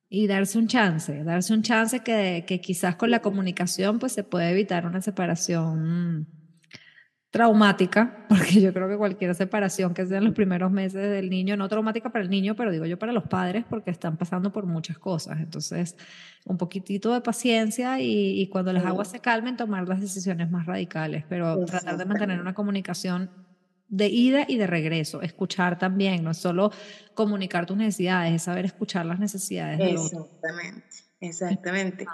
y darse un chance, darse un chance que, que, quizás con la comunicación pues se puede evitar una separación traumática, (laughs) porque yo creo que cualquier separación que sea en los primeros meses del niño, no traumática para el niño, pero digo yo para los padres, porque están pasando por muchas cosas. Entonces, un poquitito de paciencia y, y cuando las aguas se calmen, tomar las decisiones más radicales, pero tratar de mantener una comunicación de ida y de regreso, escuchar también, no es solo comunicar tus necesidades, es saber escuchar las necesidades. Exactamente, exactamente.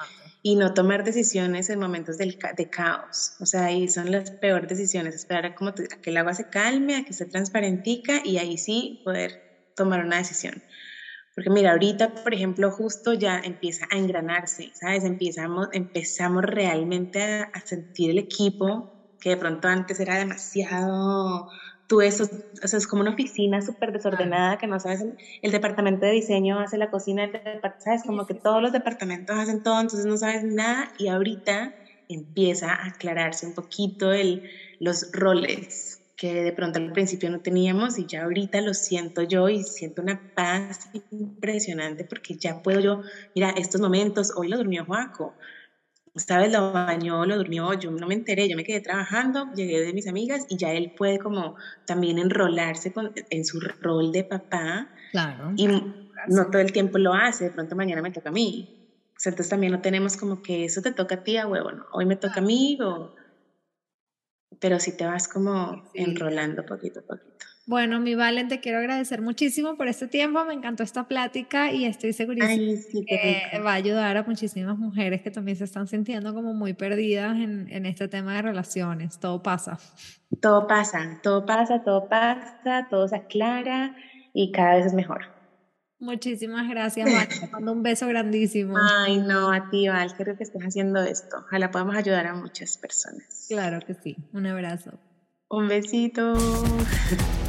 Y no tomar decisiones en momentos de, de caos, o sea, ahí son las peores decisiones, esperar a, como a que el agua se calme, a que se transparentica y ahí sí poder tomar una decisión. Porque mira, ahorita, por ejemplo, justo ya empieza a engranarse, ¿sabes? Empezamos, empezamos realmente a, a sentir el equipo que de pronto antes era demasiado, tú eso, o sea, es como una oficina súper desordenada que no sabes, el, departamento de diseño hace la cocina, sabes, como que todos los departamentos hacen todo, entonces no sabes nada y ahorita empieza a aclararse un poquito el, los roles que de pronto al principio no teníamos y ya ahorita lo siento yo y siento una paz impresionante porque ya puedo yo, mira, estos momentos, hoy lo durmió Juaco, ¿sabes? Lo bañó, lo durmió, yo no me enteré, yo me quedé trabajando, llegué de mis amigas y ya él puede como también enrolarse en su rol de papá. Claro. Y no todo el tiempo lo hace, de pronto mañana me toca a mí. entonces también no tenemos como que eso te toca a ti a huevo, ¿no? Hoy me toca a mí, o... pero si te vas como enrolando poquito a poquito. Bueno, mi Valen, te quiero agradecer muchísimo por este tiempo, me encantó esta plática y estoy segurísima que va a ayudar a muchísimas mujeres que también se están sintiendo como muy perdidas en, en, este tema de relaciones. Todo pasa. Todo pasa, todo pasa, todo pasa, todo se aclara y cada vez es mejor. Muchísimas gracias, Val. Te (laughs) mando un beso grandísimo. Ay, no, a ti, Val, creo que estés haciendo esto. Ojalá podamos ayudar a muchas personas. Claro que sí. Un abrazo. Un besito. (laughs)